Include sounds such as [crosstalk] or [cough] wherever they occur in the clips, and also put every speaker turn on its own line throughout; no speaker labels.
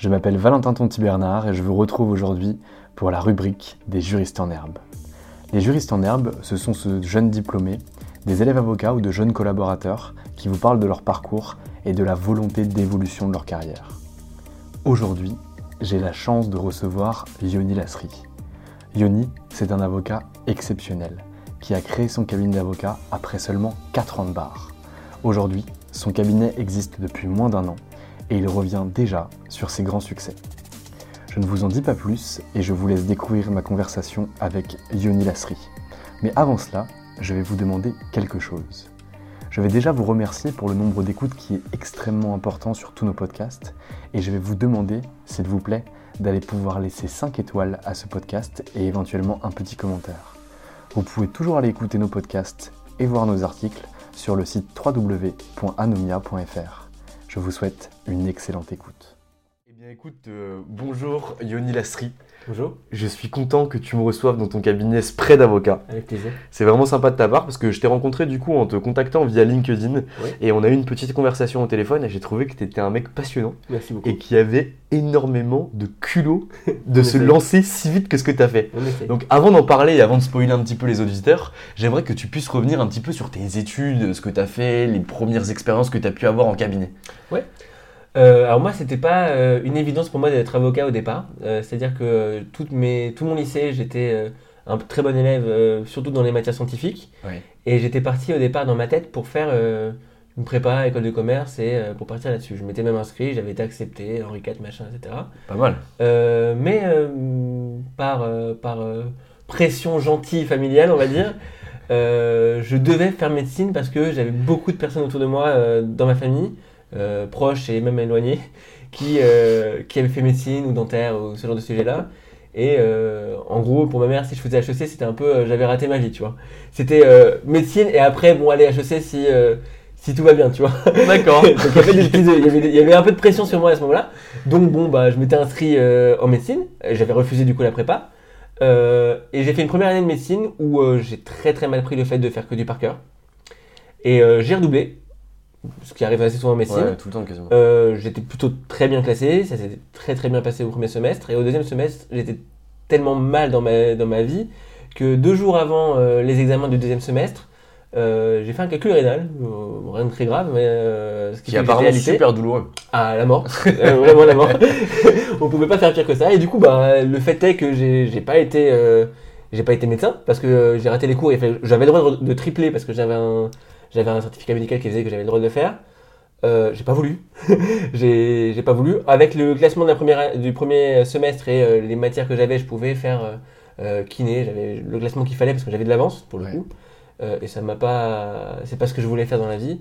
Je m'appelle Valentin Tonti-Bernard et je vous retrouve aujourd'hui pour la rubrique des juristes en herbe. Les juristes en herbe, ce sont ce jeunes diplômés, des élèves avocats ou de jeunes collaborateurs qui vous parlent de leur parcours et de la volonté d'évolution de leur carrière. Aujourd'hui, j'ai la chance de recevoir Yoni Lasri. Yoni, c'est un avocat exceptionnel qui a créé son cabinet d'avocat après seulement 4 ans de bar. Aujourd'hui, son cabinet existe depuis moins d'un an et il revient déjà sur ses grands succès. Je ne vous en dis pas plus et je vous laisse découvrir ma conversation avec Yoni Lasri. Mais avant cela, je vais vous demander quelque chose. Je vais déjà vous remercier pour le nombre d'écoutes qui est extrêmement important sur tous nos podcasts et je vais vous demander, s'il vous plaît, d'aller pouvoir laisser 5 étoiles à ce podcast et éventuellement un petit commentaire. Vous pouvez toujours aller écouter nos podcasts et voir nos articles sur le site www.anomia.fr. Je vous souhaite une excellente écoute. Écoute, euh, bonjour Yoni Lasri.
Bonjour.
Je suis content que tu me reçoives dans ton cabinet Spray d'avocat.
Avec plaisir.
C'est vraiment sympa de ta part parce que je t'ai rencontré du coup en te contactant via LinkedIn
Oui.
et on a eu une petite conversation au téléphone et j'ai trouvé que tu étais un mec passionnant
Merci beaucoup.
et qui avait énormément de culot [laughs] de se lancer si vite que ce que tu as fait. Donc avant d'en parler et avant de spoiler un petit peu les auditeurs, j'aimerais que tu puisses revenir un petit peu sur tes études, ce que tu as fait, les premières expériences que tu as pu avoir en cabinet.
Euh, alors moi, c'était pas euh, une évidence pour moi d'être avocat au départ. Euh, C'est-à-dire que mes, tout mon lycée, j'étais un très bon élève, surtout dans les matières scientifiques. Et j'étais parti au départ dans ma tête pour faire une prépa, école de commerce, et pour partir là-dessus. Je m'étais même inscrit, j'avais été accepté, Henri IV, machin, etc.
Pas mal.
Mais par, par pression gentille familiale, on va dire, je devais faire médecine parce que j'avais beaucoup de personnes autour de moi dans ma famille, euh, proches et même éloignées, [laughs] qui, euh, qui avaient fait médecine ou dentaire ou ce genre de sujet-là. Et euh, en gros, pour ma mère, si je faisais HEC, c'était un peu, euh, j'avais raté ma vie, tu vois. C'était euh, médecine et après, bon, allez, HEC si, si tout va bien, tu vois. [laughs]
D'accord. [laughs]
Donc il y, avait des petits- il, y avait, des- il y avait un peu de pression sur moi à ce moment-là. Donc bon, bah, je m'étais inscrit en médecine. J'avais refusé du coup la prépa. Et j'ai fait une première année de médecine où j'ai très très mal pris le fait de faire que du par cœur. Et j'ai redoublé, ce qui arrive assez souvent en médecine.
Ouais, tout le temps quasiment.
Euh, j'étais plutôt très bien classé, ça s'était très très bien passé au premier semestre. Et au deuxième semestre, j'étais tellement mal dans ma, dans ma vie que deux jours avant euh, les examens du deuxième semestre, euh, j'ai fait un calcul rénal, rien de très grave, mais ce qui
Qui apparemment super douloureux.
à la mort, [laughs] vraiment la mort. [laughs] On pouvait pas faire pire que ça. Et du coup, bah, le fait est que j'ai pas été, j'ai pas été médecin parce que j'ai raté les cours. et J'avais le droit de, de tripler parce que j'avais un, j'avais un certificat médical qui disait que j'avais le droit de le faire. Euh, j'ai pas voulu. [laughs] j'ai pas voulu. Avec le classement de la première, du premier semestre et euh, les matières que j'avais, je pouvais faire euh, kiné. J'avais le classement qu'il fallait parce que j'avais de l'avance pour le
Ouais.
coup. Et ça m'a pas. C'est pas ce que je voulais faire dans la vie.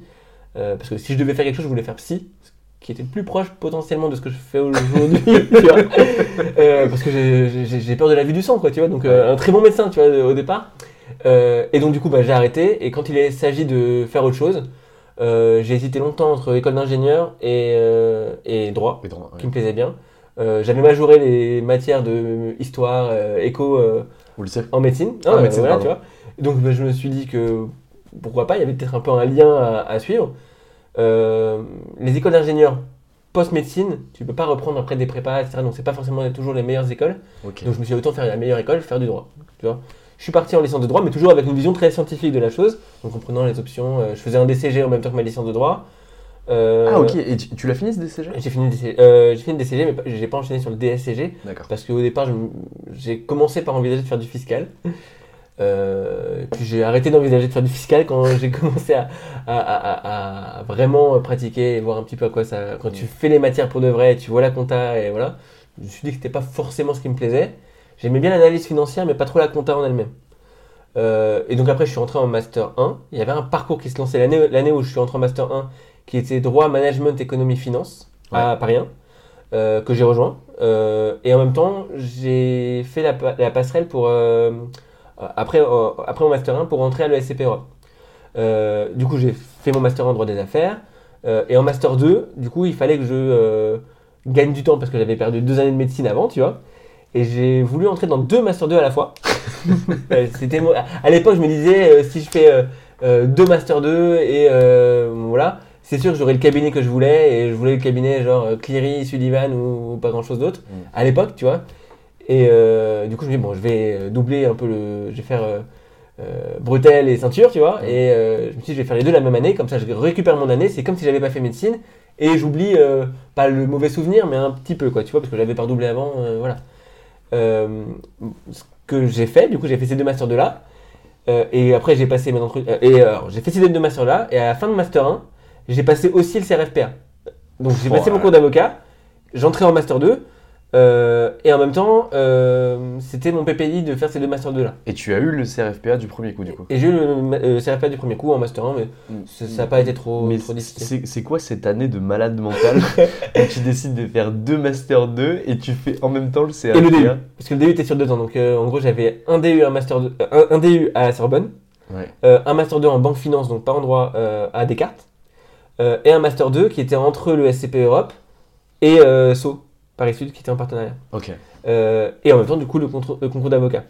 Parce que si je devais faire quelque chose, je voulais faire psy, ce qui était le plus proche potentiellement de ce que je fais aujourd'hui. [laughs] parce que j'ai- peur de la vue du sang, quoi, tu vois. Donc, un très bon médecin, tu vois, au départ. Euh, et donc du coup, bah, j'ai arrêté. Et quand il s'agit de faire autre chose, euh, j'ai hésité longtemps entre école d'ingénieur et, euh, et droit,
Mais droit, ouais.
qui me plaisait bien. J'avais majoré les matières de histoire, éco en médecine.
Ah, médecine,
voilà,
pardon.
tu vois. Et donc bah, je me suis dit que pourquoi pas, il y avait peut-être un peu un lien à, à suivre. Les écoles d'ingénieurs post-médecine, tu peux pas reprendre après des prépas, etc. Donc c'est pas forcément toujours les meilleures écoles. Donc je me suis dit, autant faire la meilleure école, faire du droit. Tu vois je suis parti en licence de droit, mais toujours avec une vision très scientifique de la chose. Donc en prenant les options, euh, je faisais un DCG en même temps que ma licence de droit. Euh,
Ah ok, et tu, tu l'as fini ce DCG
J'ai fini, le DCG, euh, j'ai fini le DCG, mais j'ai pas enchaîné sur le DSCG.
D'accord.
Parce qu'au départ, j'ai commencé par envisager de faire du fiscal. Euh, puis j'ai arrêté d'envisager de faire du fiscal quand [laughs] j'ai commencé à, à- à- à- à vraiment pratiquer et voir un petit peu à quoi ça. Quand tu fais les matières pour de vrai, tu vois la compta et voilà. Je me suis dit que c'était pas forcément ce qui me plaisait. J'aimais bien l'analyse financière, mais pas trop la compta en elle-même. Euh, et donc après, je suis entré en master 1. Il y avait un parcours qui se lançait l'année où je suis entré en master 1, qui était droit, management, économie, finance à Paris 1 euh, que j'ai rejoint. Euh, et en même temps, j'ai fait la, pa- la passerelle pour, après, après mon Master 1 pour rentrer à l'ESCP Europe. Du coup, j'ai fait mon Master 1 en droit des affaires. Et en Master 2, du coup, il fallait que je gagne du temps parce que j'avais perdu deux années de médecine avant, tu vois. Et j'ai voulu entrer dans deux Master 2 à la fois. [laughs] Euh, C'était à l'époque, je me disais, euh, si je fais euh, deux Master 2 et euh, voilà, c'est sûr que j'aurais le cabinet que je voulais et je voulais le cabinet genre Cleary, Sullivan ou, ou pas grand chose d'autre
Mm.
à l'époque, tu vois. Et du coup, je me dis, bon, je vais doubler un peu le. Je vais faire euh, euh, bretelle et ceinture, tu vois. Et euh, je me suis dit, je vais faire les deux la même année, comme ça je récupère mon année. C'est comme si j'avais pas fait médecine et j'oublie pas le mauvais souvenir, mais un petit peu, quoi, tu vois, parce que j'avais pas redoublé avant, voilà. Euh, ce que j'ai fait, du coup, j'ai fait ces deux masters 2 là. Euh, et après, j'ai passé mes et euh, alors, j'ai fait ces deux masters là. Et à la fin de master 1, j'ai passé aussi le CRFPA. Donc, j'ai
Oh,
passé mon cours d'avocat. J'entrais en master 2. Euh, et en même temps, euh, c'était mon PPI de faire ces deux masters 2 là.
Et tu as eu le CRFPA du premier coup du coup
Et j'ai eu le euh, CRFPA du premier coup en master 1, mais ça n'a pas été trop,
Mais
trop difficile.
c'est quoi cette année de malade mental [laughs] où tu décides de faire deux Master 2 et tu fais en même temps le CRFPA
Et le DU. Parce que le DU était sur deux ans. Donc, euh, en gros, j'avais un DU, un master 2, un, un DU à la Sorbonne.
Ouais.
Un master 2 en banque finance, donc pas en droit, euh, à Descartes, et un master 2 qui était entre le SCP Europe et SO, Paris Sud, qui était en partenariat.
Ok.
Euh, et en même temps, du coup, le, contre- le concours d'avocat.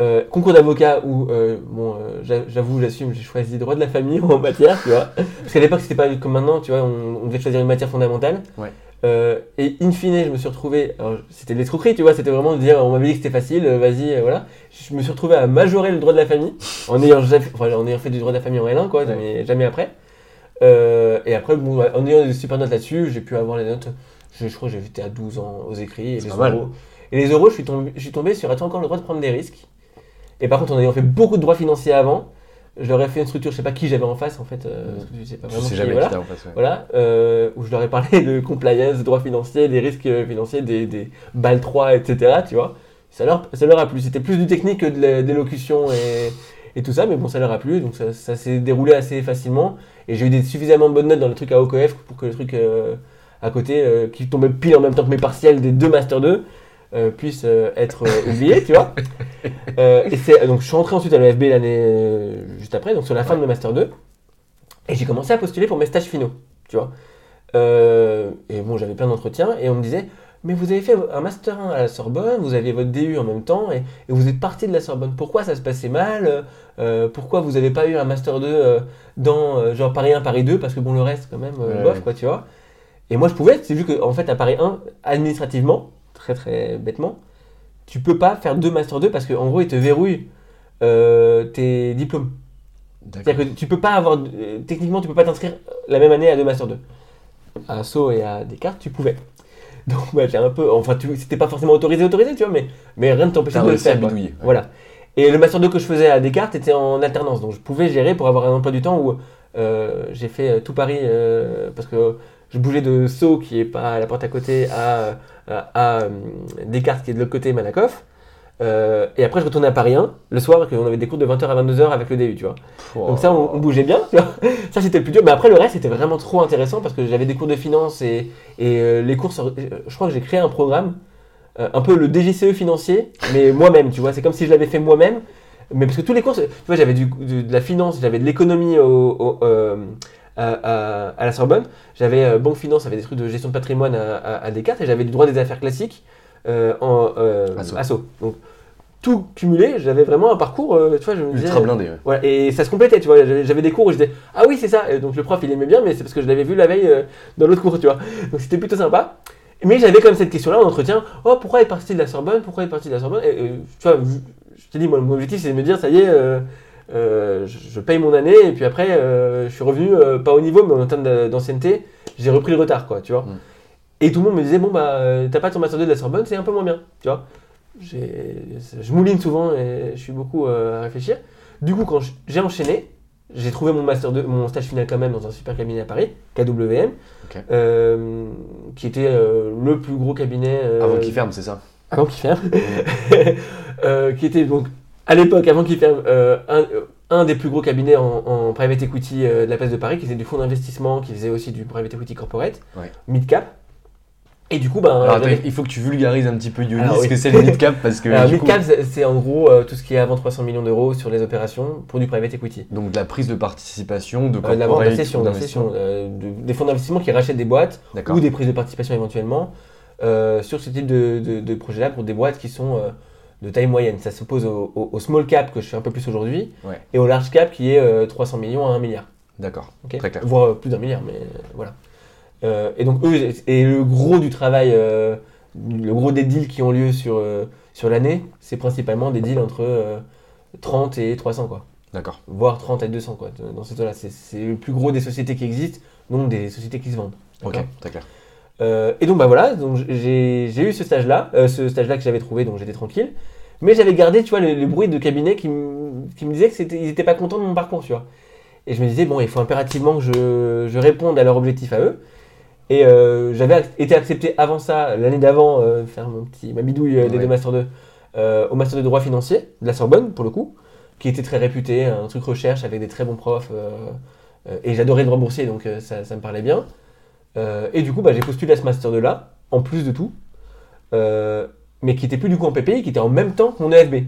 Euh, concours d'avocat où, euh, bon, j'a- j'avoue, j'assume, j'ai choisi droit de la famille [laughs] en matière, tu vois. Parce qu'à l'époque, c'était pas comme maintenant, tu vois, on, on devait choisir une matière fondamentale.
Ouais.
Et in fine, je me suis retrouvé, c'était de l'escroquerie, tu vois, c'était vraiment de dire, on m'avait dit que c'était facile, vas-y, voilà. Je me suis retrouvé à majorer le droit de la famille, en ayant, jamais- enfin, en ayant fait du droit de la famille en L1, quoi,
Ouais.
jamais après. Et après, bon, en ayant des super notes là-dessus, j'ai pu avoir les notes. Je, je crois que j'étais à 12 ans aux écrits. Et les, euros, et les euros, je suis, tombé, je suis tombé sur as-tu encore le droit de prendre des risques Et par contre, en ayant fait beaucoup de droits financiers avant, je leur ai fait une structure, je sais pas qui j'avais en face en fait, euh, je sais pas vraiment
sais
qui,
jamais
voilà.
qui en face. ouais.
Voilà, euh, où je leur ai parlé de compliance, de droits financiers, des risques euh, financiers, des, des BAL 3, etc. Tu vois, ça leur, ça leur a plu. C'était plus du technique que de d'élocution et, et tout ça, mais bon, ça leur a plu, donc ça, ça s'est déroulé assez facilement. Et j'ai eu des suffisamment bonnes notes dans le truc à OCOF pour que le truc euh, à côté, euh, qui tombait pile en même temps que mes partiels des deux Master 2, euh, puisse euh, être euh, oublié, tu vois. [laughs] Et c'est, donc je suis rentré ensuite à l'EFB l'année juste après, donc sur la fin de mes Master 2. Et j'ai commencé à postuler pour mes stages finaux, tu vois. Et bon, j'avais plein d'entretiens et on me disait, mais vous avez fait un Master 1 à la Sorbonne, vous aviez votre DU en même temps et, et vous êtes parti de la Sorbonne. Pourquoi ça se passait mal Euh, Pourquoi vous n'avez pas eu un Master 2 euh, dans euh, genre Paris 1, Paris 2 Parce que bon, le reste quand même,
Ouais,
bof, quoi, tu vois. Et moi, je pouvais, c'est juste qu'en fait, à Paris 1, administrativement, très très bêtement, tu peux pas faire deux Master 2 parce qu'en gros, ils te verrouillent euh, tes diplômes. C'est-à-dire que tu peux pas avoir, euh, techniquement, tu peux pas t'inscrire la même année à deux Master 2. À Sceaux et à Descartes, tu pouvais. [laughs] Donc, ouais, j'ai un peu, enfin, c'était pas forcément autorisé, autorisé, tu vois, mais, mais rien ne t'empêchait
T'as
de le faire.
ouais.
Voilà. Et le Master 2 que je faisais à Descartes était en alternance, donc je pouvais gérer pour avoir un emploi du temps où euh, j'ai fait tout Paris, parce que je bougeais de Sceaux, qui est pas à la porte à côté, à, à, à, euh, Descartes, qui est de l'autre côté, Malakoff. Euh, et après, je retournais à Paris 1, le soir, parce qu'on avait des cours de 20h à 22h avec le DU, tu vois. Donc ça, on, on bougeait bien, tu vois. [laughs] Ça, c'était le plus dur. Mais après, le reste, c'était vraiment trop intéressant parce que j'avais des cours de finance et, et euh, les cours, sur- euh, je crois que j'ai créé un programme, euh, un peu le DGCE financier, mais [laughs] moi-même, tu vois. C'est comme si je l'avais fait moi-même. Mais parce que tous les cours, tu vois, j'avais du- de, la finance, j'avais de l'économie au, au- euh, à, à- à la Sorbonne, j'avais euh, banque finance, j'avais des trucs de gestion de patrimoine à, Descartes, et j'avais du droit des affaires classiques euh, en euh,
Asso.
asso. Donc tout cumulé, j'avais vraiment un parcours, tu vois, je me disais.
Ultra blindé, ouais.
Voilà, et ça se complétait, tu vois. J'avais des cours où j'étais ah oui, c'est ça. Et donc le prof il aimait bien, mais c'est parce que je l'avais vu la veille euh, dans l'autre cours, tu vois. Donc c'était plutôt sympa. Mais j'avais quand même cette question-là en entretien oh, pourquoi est parti de la Sorbonne? Pourquoi est parti de la Sorbonne? Et, euh, Tu vois, je, je t'ai dit, moi, mon objectif c'est de me dire ça y est, euh, euh, je, paye mon année, et puis après, euh, je suis revenu euh, pas au niveau, mais en termes d'ancienneté, j'ai repris le retard, quoi, tu vois.
Mm.
Et tout le monde me disait bon, bah, t'as pas ton master 2 de la Sorbonne, c'est un peu moins bien, tu vois. Je mouline souvent et je suis beaucoup à réfléchir. Du coup, quand j'ai enchaîné, j'ai trouvé mon master 2, mon stage final quand même dans un super cabinet à Paris, KWM, euh, qui était euh, le plus gros cabinet. euh,
Avant qu'il ferme, c'est ça?
Avant qu'il ferme. [laughs] Qui était donc, à l'époque, avant qu'il ferme, euh, un, euh, un des plus gros cabinets en, en private equity euh, de la place de Paris, qui faisait du fonds d'investissement, qui faisait aussi du private equity corporate,
Ouais.
mid-cap. Et du coup, ben,
Alors attends,
j'avais-
il faut que tu vulgarises un petit peu
Alors,
ce
oui.
que c'est le mid-cap, parce que.
Alors,
du coup-
mid-cap, c'est en gros euh, tout ce qui est avant 300 millions d'euros sur les opérations pour du private equity.
Donc de la prise de participation, de
de la vente de- des fonds d'investissement qui rachètent des boîtes ou des prises de participation éventuellement sur ce type de, projet-là pour des boîtes qui sont de taille moyenne. Ça s'oppose au, au- au small cap que je fais un peu plus aujourd'hui
Ouais.
et au large cap qui est euh, 300 millions à 1 milliard.
D'accord.
ok
Très clair.
Voire euh, plus d'un milliard, mais euh, voilà. Euh, et donc eux, et le gros du travail, le gros des deals qui ont lieu sur, sur l'année, c'est principalement des deals entre euh, 30 et 300 quoi
D'accord.
voire 30 à 200 quoi, dans ces là C'est le plus gros des sociétés qui existent, donc des sociétés qui se vendent.
Ok, très clair.
Euh, et donc bah voilà, donc j'ai j'ai eu ce stage-là, euh, ce stage-là que j'avais trouvé, donc j'étais tranquille. Mais j'avais gardé, tu vois, le, le bruit de cabinet qui, me- qui me disait qu'ils n'étaient pas contents de mon parcours, tu vois. Et je me disais, bon, il faut impérativement que je, je réponde à leur objectif à eux. Et euh, j'avais été accepté avant ça, l'année d'avant, faire mon petit, ma bidouille des
Ouais.
deux Master 2, euh, au Master de droit financier de la Sorbonne, pour le coup, qui était très réputé, un truc recherche avec des très bons profs. et j'adorais le droit boursier, donc ça, ça me parlait bien. Euh, et du coup, bah, j'ai postulé à ce Master 2 là, en plus de tout, euh, mais qui était plus du coup en PPI, qui était en même temps que mon EFB.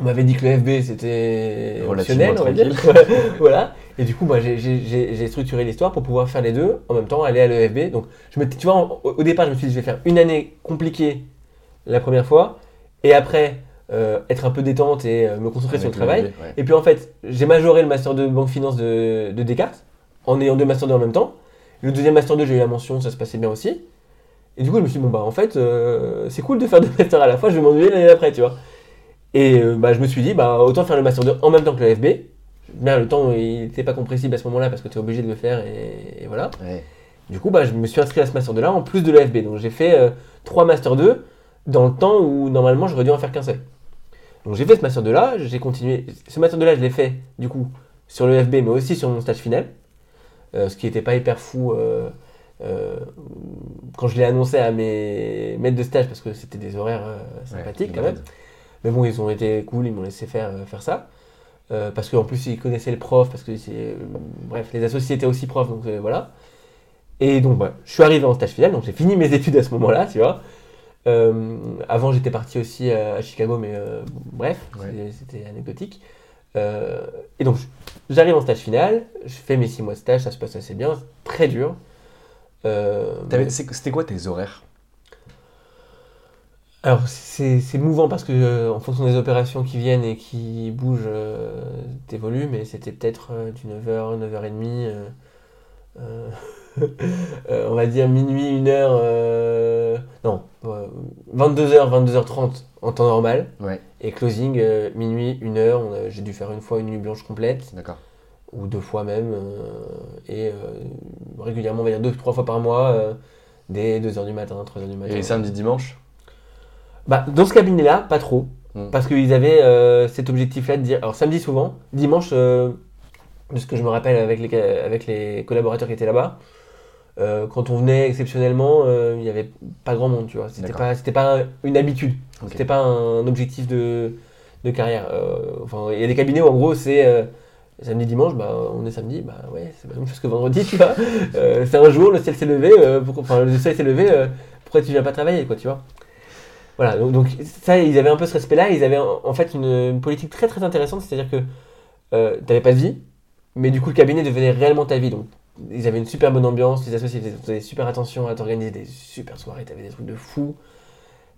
On m'avait dit que le FB c'était optionnel, on va dire. [laughs] voilà. Et du coup, moi, j'ai- structuré l'histoire pour pouvoir faire les deux en même temps, aller à l'EFB. Donc, je me, tu vois, au, départ, je me suis dit, je vais faire une année compliquée la première fois, et après, euh, être un peu détente et euh, me concentrer sur le travail.
Ouais.
Et puis en fait, j'ai majoré le master de banque finance de, de Descartes en ayant deux masters 2 en même temps. Le deuxième master 2, j'ai eu la mention, ça se passait bien aussi. Et du coup, je me suis dit, bon, bah en fait, euh, c'est cool de faire deux [laughs] masters à la fois, je vais m'ennuyer l'année d'après, tu vois. Et euh, bah, je me suis dit, bah autant faire le master 2 en même temps que le FB. Bien, le temps, il n'était pas compressible à ce moment-là parce que tu es obligé de le faire et, et voilà.
Ouais.
Du coup, bah, je me suis inscrit à ce master 2 là en plus de l'EFB. Donc j'ai fait euh, trois master 2 dans le temps où normalement j'aurais dû en faire qu'un seul. Donc j'ai fait ce master 2 là, j'ai continué. Ce master 2 là, je l'ai fait du coup sur l'EFB mais aussi sur mon stage final. Euh, ce qui n'était pas hyper fou euh, euh, quand je l'ai annoncé à mes maîtres de stage parce que c'était des horaires sympathiques
Ouais,
quand même. Mais bon, ils ont été cool, ils m'ont laissé faire, faire ça. Euh, parce qu'en plus, ils connaissaient le prof, parce que euh, bref, les associés étaient aussi profs, donc euh, voilà. Et donc, bah, je suis arrivé en stage final, donc j'ai fini mes études à ce moment-là, tu vois. Avant, j'étais parti aussi à, Chicago, mais bref,
Ouais.
c'était anecdotique. Euh, et donc, j'arrive en stage final, je fais mes six mois de stage, ça se passe assez bien, très dur. Euh,
C'était quoi tes horaires?
Alors c'est mouvant parce que euh, en fonction des opérations qui viennent et qui bougent, euh, t'évolues, mais c'était peut-être euh, du 9h, 9h30, euh, euh, [laughs] euh, on va dire minuit, 1h, euh, non, 22h, 22h30 en temps normal,
Ouais,
et closing euh, minuit, 1h, on a- j'ai dû faire une fois une nuit blanche complète,
d'accord.
ou deux fois même, euh, et euh, régulièrement, on va dire deux, trois fois par mois, euh, dès 2h du matin, 3h du matin.
Et samedi, dimanche
Bah, dans ce cabinet-là, pas trop.
Mm.
Parce qu'ils avaient euh, cet objectif-là de dire. Alors, samedi souvent, dimanche, euh, de ce que je me rappelle avec les, ca- avec les collaborateurs qui étaient là-bas, euh, quand on venait exceptionnellement, euh, il n'y avait pas grand monde, tu vois. C'était
D'accord.
pas, c'était pas une habitude. C'était pas un objectif de, de carrière. Euh, enfin, il y a des cabinets où en gros, c'est. euh, Samedi, dimanche, bah, on est samedi, bah ouais, c'est la même chose que vendredi, tu vois. [laughs] Euh, c'est un jour, le ciel s'est levé, euh, pourquoi- enfin, le soleil s'est levé, euh, pourquoi tu viens pas travailler, quoi, tu vois. Voilà, donc, donc ça, ils avaient un peu ce respect-là. Ils avaient en, en fait une, une politique très très intéressante, c'est-à-dire que euh, t'avais pas de vie, mais du coup le cabinet devenait réellement ta vie. Donc ils avaient une super bonne ambiance, les associés faisaient super attention à t'organiser des super soirées, t'avais des trucs de fou.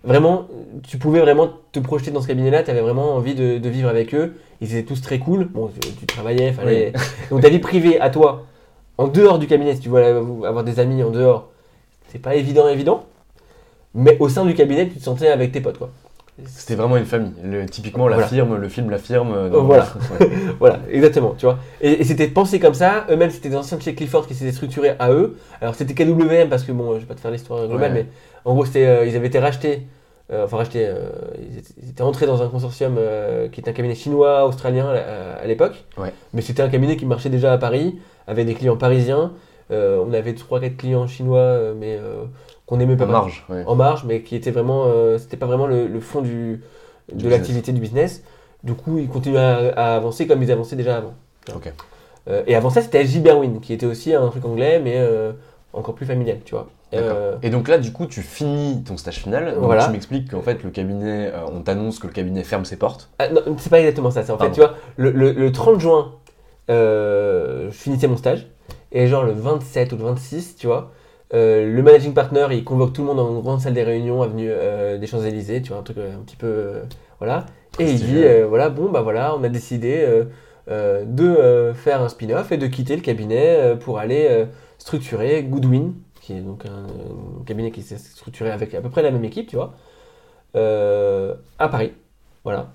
Vraiment, tu pouvais vraiment te projeter dans ce cabinet-là, t'avais vraiment envie de, de vivre avec eux. Ils étaient tous très cool. Bon, tu, tu travaillais, fallait. Donc ta vie privée à toi, en dehors du cabinet, si tu veux avoir des amis en dehors, c'est pas évident, évident. Mais au sein du cabinet, tu te sentais avec tes potes, quoi.
C'était vraiment une famille. Le- typiquement, la
Voilà.
firme, le film La Firme. euh,
voilà. [laughs]
Ouais.
Voilà, exactement, tu vois. Et, et c'était pensé comme ça. Eux-mêmes, c'était des anciens de chez Clifford qui s'étaient structurés à eux. Alors, c'était KWM parce que, bon, je vais pas te faire l'histoire globale,
Ouais.
mais en gros, c'était, euh, ils avaient été rachetés. euh, enfin, rachetés. euh, ils, étaient, ils étaient entrés dans un consortium qui était un cabinet chinois, australien à, à l'époque.
Ouais.
Mais c'était un cabinet qui marchait déjà à Paris, avec des clients parisiens. On avait 3-4 clients chinois, mais qu'on aimait pas
En marge. ouais.
en marge, mais qui était vraiment, euh, c'était pas vraiment le, le fond du,
Du
de l'activité du business. Du coup, ils continuaient à, à avancer comme ils avançaient déjà avant.
Ok.
Euh, et avant ça, c'était SJ Berwin, qui était aussi un truc anglais, mais euh, encore plus familial, tu vois. Euh,
Et donc là, du coup, tu finis ton stage final. Donc
Voilà.
tu m'expliques qu'en fait, le cabinet, euh, on t'annonce que le cabinet ferme ses portes.
ah, non, c'est pas exactement ça. C'est en fait, tu vois, le, le- le 30 juin, euh, je finissais mon stage, et genre le 27 ou le 26, tu vois, euh, le managing partner, il convoque tout le monde dans une grande salle des réunions avenue euh, des Champs-Élysées, tu vois, un truc euh, un petit peu. voilà. Et il dit voilà, bon, bah voilà, on a décidé de faire un spin-off et de quitter le cabinet pour aller structurer Goodwin, qui est donc un, un cabinet qui s'est structuré avec à peu près la même équipe, tu vois, à Paris. Voilà.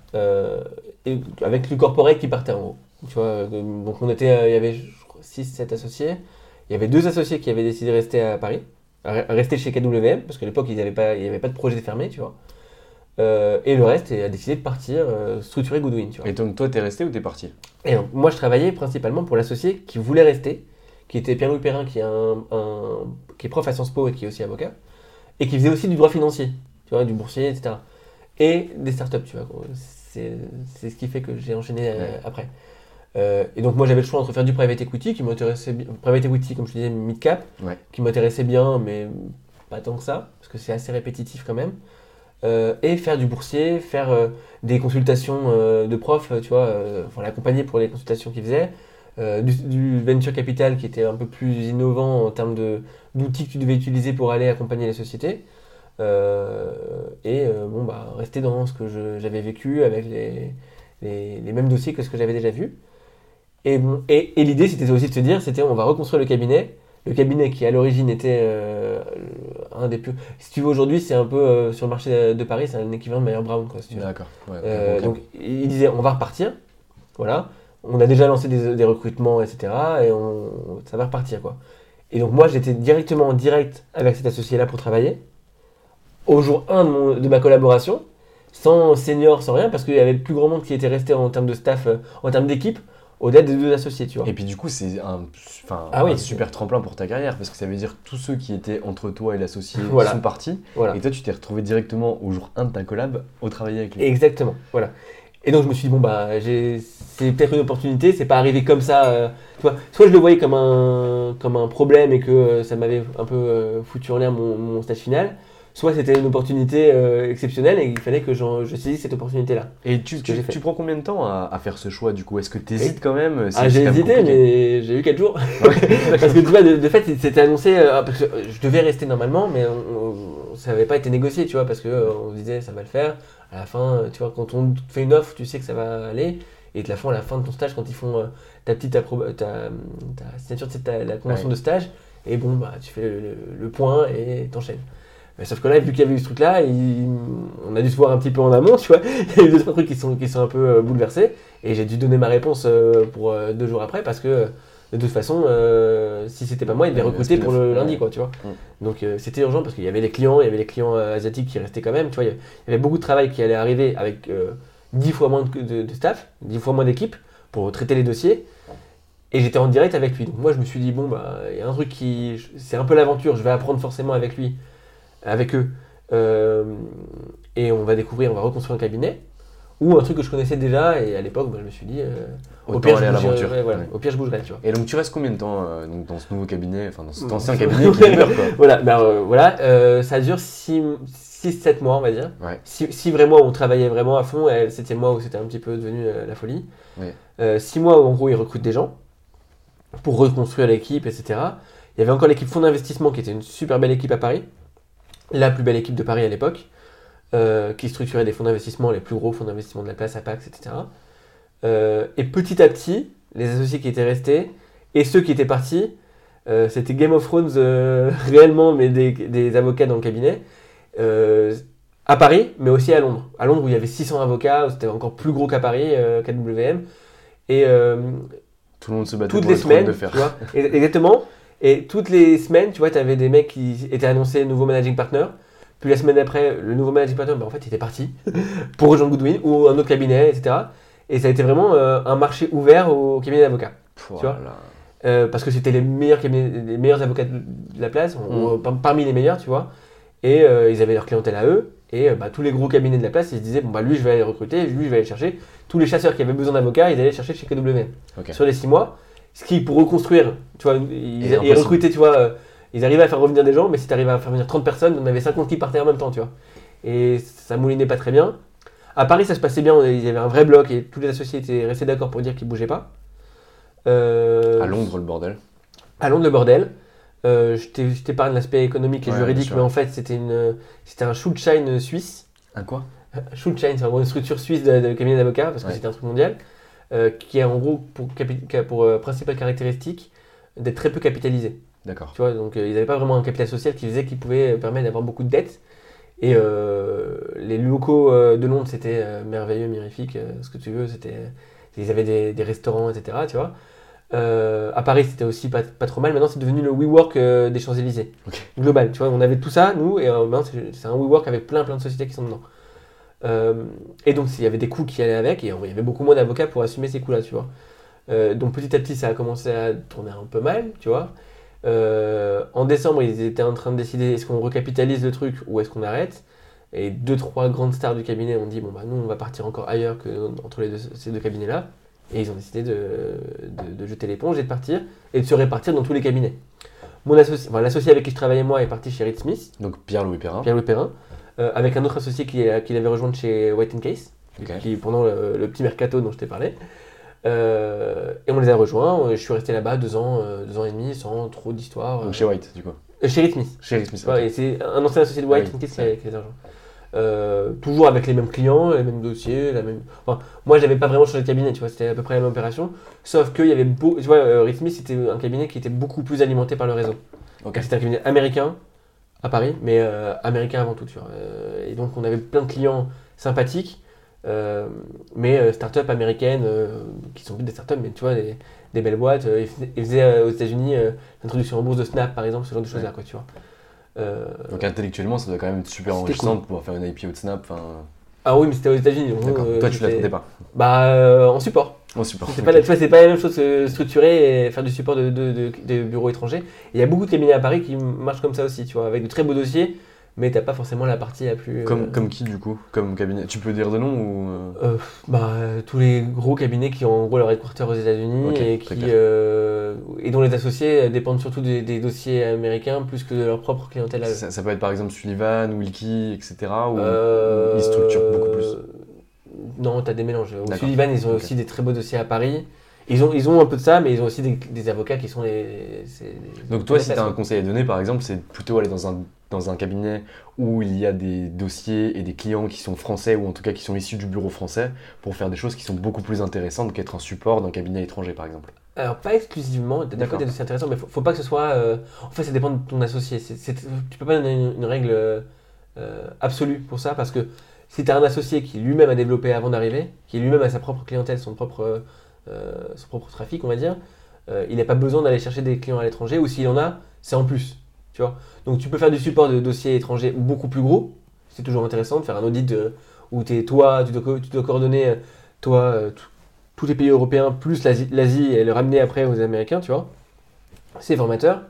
Et avec le corporate qui partait en gros. Tu vois, donc on était, il y avait 6-7 associés. Il y avait deux associés qui avaient décidé de rester à Paris, rester chez KWM, parce qu'à l'époque, il n'y avait, pas- avait de projet de fermer, tu vois. Euh, et le reste a décidé de partir euh, structurer Goodwin, tu vois.
Et donc, toi, t'es resté ou t'es parti?
Et donc, moi, je travaillais principalement pour l'associé qui voulait rester, qui était Pierre-Louis Perrin, qui est, un, un- qui est prof à Sciences Po et qui est aussi avocat, et qui faisait aussi du droit financier, tu vois, du boursier, etc. Et des startups, tu vois. C'est c'est ce qui fait que j'ai enchaîné euh,
Ouais.
après. Euh, et donc, moi, j'avais le choix entre faire du private equity, qui m'intéressait bien, private equity, comme je te disais, mid-cap,
Ouais.
qui m'intéressait bien, mais pas tant que ça, parce que c'est assez répétitif quand même. Euh, et faire du boursier, faire euh, des consultations de profs, tu vois, enfin, l'accompagner pour les consultations qu'il faisait, euh, du, du venture capital qui était un peu plus innovant en termes de- d'outils que tu devais utiliser pour aller accompagner les sociétés. Et bon, bah, rester dans ce que je- j'avais vécu avec les, les, les mêmes dossiers que ce que j'avais déjà vu. Et, bon, et, et l'idée, c'était aussi de se dire, c'était on va reconstruire le cabinet. Le cabinet qui à l'origine était euh, un des plus... Si tu veux aujourd'hui, c'est un peu euh, sur le marché de, Paris, c'est un équivalent de Mayer Brown. Quoi, si.
D'accord. Ouais,
Euh, donc il disait on va repartir, voilà. On a déjà lancé des, des recrutements, etc. Et on, ça va repartir quoi. Et donc moi j'étais directement en direct avec cet associé là pour travailler. Au jour 1 de, mon- de ma collaboration, sans senior, sans rien, parce qu'il y avait le plus grand monde qui était resté en termes de staff, en termes d'équipe, au-delà des deux associés, tu vois.
Et puis du coup, c'est un, enfin,
Ah oui.
un super tremplin pour ta carrière parce que ça veut dire que tous ceux qui étaient entre toi et l'associé [laughs]
Voilà.
sont partis.
Voilà.
Et toi, tu t'es retrouvé directement au jour 1 de ta collab au travailler avec lui.
Exactement, voilà. Et donc je me suis dit, bon, bah, c'est peut-être une opportunité, c'est pas arrivé comme ça. euh, tu vois. Soit je le voyais comme un, comme un problème et que euh, ça m'avait un peu euh, foutu en l'air mon, mon stage final, soit c'était une opportunité euh, exceptionnelle et il fallait que je saisisse cette opportunité-là.
Et tu, prends combien de temps à, à faire ce choix du coup? Est-ce que tu hésites quand même?
Ah, j'ai hésité,
compliqué.
mais j'ai eu 4 jours. [laughs] parce que tu vois, de, de fait, c'était annoncé, euh, parce que je devais rester normalement, mais on- on- ça n'avait pas été négocié, tu vois, parce que euh, on disait ça va le faire. À la fin, euh, tu vois, quand on fait une offre, tu sais que ça va aller. Et te la font à la fin de ton stage, quand ils font euh, ta petite ta, ta signature, ta- la convention
Ouais.
de stage. Et bon, bah, tu fais le, le- le point et t'enchaînes. Mais sauf que là, vu qu'il y avait eu ce truc-là, il- on a dû se voir un petit peu en amont, tu vois. [laughs] Il y a eu deux, trois trucs qui sont, qui sont un peu euh, bouleversés. Et j'ai dû donner ma réponse euh, pour euh, deux jours après parce que de toute façon, euh, si c'était pas moi, il devait recruter pour le lundi, quoi, tu vois.
Mm.
Donc euh, c'était urgent parce qu'il y avait les clients, il y avait les clients euh, asiatiques qui restaient quand même, tu vois. Il y avait- beaucoup de travail qui allait arriver avec euh, 10 fois moins de, de- de staff, 10 fois moins d'équipe pour traiter les dossiers. Et j'étais en direct avec lui. Donc moi, je me suis dit, bon, bah, il y a un truc qui. C'est un peu l'aventure, je vais apprendre forcément avec lui, avec eux. Euh, et on va découvrir, on va reconstruire un cabinet. ou un truc que je connaissais déjà et à l'époque bah, je me suis dit euh, au pire,
aller
je
à
bougerai-
l'aventure.
ouais, voilà,
Ouais.
au pire je bougerai tu vois
Et donc tu restes combien de temps euh, donc, dans ce nouveau cabinet, enfin dans cet ancien cabinet qui [laughs] demeure quoi?
Voilà euh, voilà euh, ça dure 6-7 mois on va dire
Ouais.
6 vrais mois où on travaillait vraiment à fond et le 7 mois où c'était un petit peu devenu euh, la folie
Ouais.
6 mois où en gros ils recrutent des gens pour reconstruire l'équipe etc il y avait encore l'équipe fonds d'investissement qui était une super belle équipe à Paris la plus belle équipe de Paris à l'époque euh, qui structurait des fonds d'investissement, les plus gros fonds d'investissement de la place, Apax, etc. Euh, et petit à petit, les associés qui étaient restés et ceux qui étaient partis, euh, c'était Game of Thrones [laughs] réellement, mais des, des avocats dans le cabinet, à Paris, mais aussi à Londres. À Londres où il y avait 600 avocats, c'était encore plus gros qu'à Paris, euh, KWM. Et
Tout le monde se battait
toutes
pour
les
le
semaines,
de fer.
tu vois, et- exactement. Et toutes les semaines, tu vois, tu avais des mecs qui étaient annoncés nouveau managing partner. Puis la semaine d'après, le nouveau managing partner, bah, en fait, il était parti [laughs] pour rejoindre Goodwin ou un autre cabinet, etc. Et ça a été vraiment euh, un marché ouvert au cabinet d'avocats.
Pouah,
tu vois.
là.
Euh, parce que c'était les meilleurs cabinets, les meilleurs avocats de la place, par- parmi les meilleurs, tu vois. Et euh, ils avaient leur clientèle à eux. Et euh, bah, tous les gros cabinets de la place, ils se disaient, bon, bah, lui, je vais aller recruter, lui, je vais aller chercher. Tous les chasseurs qui avaient besoin d'avocats, ils allaient chercher chez KW sur les six mois. Ce qui, pour reconstruire, tu vois, ils, recrutaient, tu vois, euh, ils arrivaient à faire revenir des gens, mais si tu arrivais à faire venir 30 personnes, on avait 50 qui partaient en même temps, tu vois. Et ça moulinait pas très bien. À Paris, ça se passait bien, il y avait un vrai bloc et tous les associés étaient restés d'accord pour dire qu'ils bougeaient pas. Euh,
À Londres le bordel.
à Londres, le bordel. Euh, je t'épargne l'aspect économique et
Ouais,
juridique, mais en fait, c'était un Schuldschein suisse.
Un quoi?
Schuldschein, c'est une structure suisse de, de cabinet d'avocats, parce que
Ouais.
c'était un truc mondial, euh, qui a en gros pour, euh, principale caractéristique d'être très peu capitalisé.
D'accord.
Tu vois, donc euh, ils n'avaient pas vraiment un capital social qui faisait qu'ils pouvaient permettre d'avoir beaucoup de dettes. Et les locaux de Londres, c'était merveilleux, mirifique, ce que tu veux. C'était, ils avaient des, des restaurants, etc. Tu vois. Euh, à Paris, c'était aussi pas, pas trop mal. Maintenant, c'est devenu le WeWork euh, des Champs-Élysées. Global. Tu vois, on avait tout ça, nous, et euh, maintenant, c'est, c'est un WeWork avec plein, plein de sociétés qui sont dedans. Euh, et donc, il y avait des coûts qui allaient avec, et il y avait beaucoup moins d'avocats pour assumer ces coûts-là, tu vois. Euh, donc, petit à petit, ça a commencé à tourner un peu mal, tu vois. Euh, en décembre, ils étaient en train de décider est-ce qu'on recapitalise le truc ou est-ce qu'on arrête? Et deux, trois grandes stars du cabinet ont dit bon, bah nous, on va partir encore ailleurs que entre les deux, ces deux cabinets-là. Et ils ont décidé de, de- de jeter l'éponge et de partir et de se répartir dans tous les cabinets. Mon associé, enfin, l'associé avec qui je travaillais moi est parti chez Reed Smith,
Donc Pierre-Louis Perrin.
Pierre-Louis Perrin, avec un autre associé qui, qui l'avait rejoint chez White Case qui pendant le, le petit mercato dont je t'ai parlé. Euh, et on les a rejoints. Je suis resté là-bas deux ans, euh, deux ans et demi sans trop d'histoire.
Donc chez White du coup.
Euh, chez Smith.
Chez Smith.
Ouais, et c'est un ancien associé de White
Ah oui,
Smith qui, qui les a rejoints. Euh, toujours avec les mêmes clients, les mêmes dossiers, la même. Enfin, moi, j'avais pas vraiment changé de cabinet, tu vois, c'était à peu près la même opération. Sauf qu'il y avait beau, tu vois, euh, c'était un cabinet qui était beaucoup plus alimenté par le réseau.
Ok.
C'était un cabinet américain à Paris, mais euh, américain avant tout, tu vois. Euh, et donc on avait plein de clients sympathiques, euh, mais euh, start-up américaines, euh, qui sont plus des start-up, mais tu vois, des, des belles boîtes. Euh, ils faisaient, ils faisaient, euh, aux États-Unis euh, l'introduction en bourse de Snap, par exemple, ce genre de choses-là,
Ouais.
quoi, tu vois. Euh,
Donc intellectuellement, ça doit quand même être super enrichissant
cool.
de pouvoir faire une IPO de Snap. Enfin,
Ah oui, mais c'était aux États-Unis. euh,
Toi, tu
c'était-
l'attendais pas.
Bah, euh, en support.
Support.
C'est pas, la- tu vois, c'est pas la même chose que structurer et faire du support de, de, de- de bureaux étrangers. Il y a beaucoup de cabinets à Paris qui marchent comme ça aussi, tu vois, avec de très beaux dossiers, mais t'as pas forcément la partie la plus. euh,
Comme, comme qui du coup? Comme cabinet? Tu peux dire de nom ou euh,
euh, bah, tous les gros cabinets qui ont en gros leur headquarter aux États-Unis et, qui, et dont les associés dépendent surtout des, des dossiers américains plus que de leur propre clientèle
ça, ça peut être par exemple Sullivan, Wilkie, etc. Ou ils structurent beaucoup plus
Non, t'as des mélanges. Au. Sullivan, ils ont aussi des très beaux dossiers à Paris. Ils ont, ils ont un peu de ça, mais ils ont aussi des, des avocats qui sont les.
Donc toi, si tu as un conseil à donner, par exemple, c'est plutôt aller dans un, dans un cabinet où il y a des dossiers et des clients qui sont français ou en tout cas qui sont issus du bureau français pour faire des choses qui sont beaucoup plus intéressantes qu'être un support d'un cabinet étranger, par exemple.
Alors, pas exclusivement,
D'accord.
des dossiers intéressants, mais faut, faut pas que ce soit. euh, En fait, ça dépend de ton associé. Tu peux pas donner une, une règle euh, absolue pour ça, parce que si tu as un associé qui lui-même a développé avant d'arriver, qui lui-même a sa propre clientèle, son propre, euh, son propre trafic, on va dire, euh, il n'a pas besoin d'aller chercher des clients à l'étranger, ou s'il en a, c'est en plus. Tu vois Donc, tu peux faire du support de dossiers étrangers beaucoup plus gros. C'est toujours intéressant de faire un audit où es, toi, tu dois, coordonner, euh, toi, euh, tous les pays européens, plus l'Asie, et le ramener après aux Américains, tu vois. C'est formateur.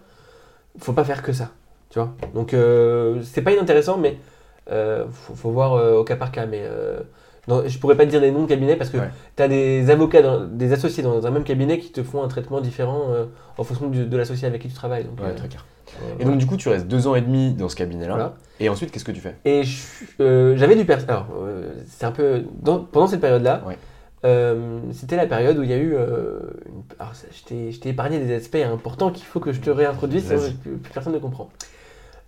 Faut pas faire que ça, tu vois. Donc, euh, c'est pas inintéressant, mais euh, faut, faut voir euh, au cas par cas. Mais euh, dans- je pourrais pas te dire des noms de cabinets parce que
Ouais.
tu as des avocats, dans- des associés dans un même cabinet qui te font un traitement différent euh, en fonction du- de l'associé avec qui tu travailles. Donc,
Ouais,
euh,
très clair.
euh,
Et donc, du coup, tu restes deux ans et demi dans ce cabinet-là.
Voilà.
Et ensuite, qu'est-ce que tu fais?
Et je euh, j'avais du personnel. Alors, euh, c'est un peu. dans- pendant cette période-là, euh, c'était la période où il y a eu. euh, une- alors, je t'ai- je épargné des aspects importants qu'il faut que je te réintroduise, sinon plus personne ne comprend.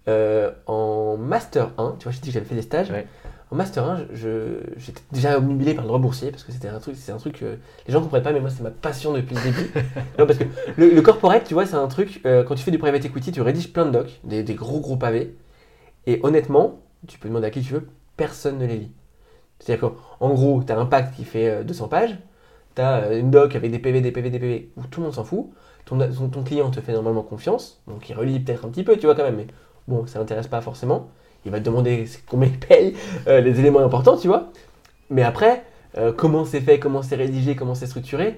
Euh, en Master 1, tu vois, je t'ai dit que j'avais fait des stages.
Ouais.
En Master 1, je- j'étais déjà obnubilé par le droit boursier parce que c'était un truc, c'est un truc que les gens ne comprenaient pas, mais moi c'est ma passion depuis le début. [laughs] non, parce que le, le corporate, tu vois, c'est un truc, euh, quand tu fais du private equity, tu rédiges plein de docs, des, des gros gros pavés, et honnêtement, tu peux demander à qui tu veux, personne ne les lit. C'est-à-dire qu'en gros, tu as un pacte qui fait euh, 200 pages, tu as une doc avec des PV, des PV, des PV, où tout le monde s'en fout, ton, ton, ton client te fait normalement confiance, donc il relit peut-être un petit peu, tu vois, quand même, mais bon, ça l'intéresse pas forcément. Il va te demander combien il [laughs] paye, euh, les éléments importants, tu vois. Mais après, euh, comment c'est fait, comment c'est rédigé, comment c'est structuré,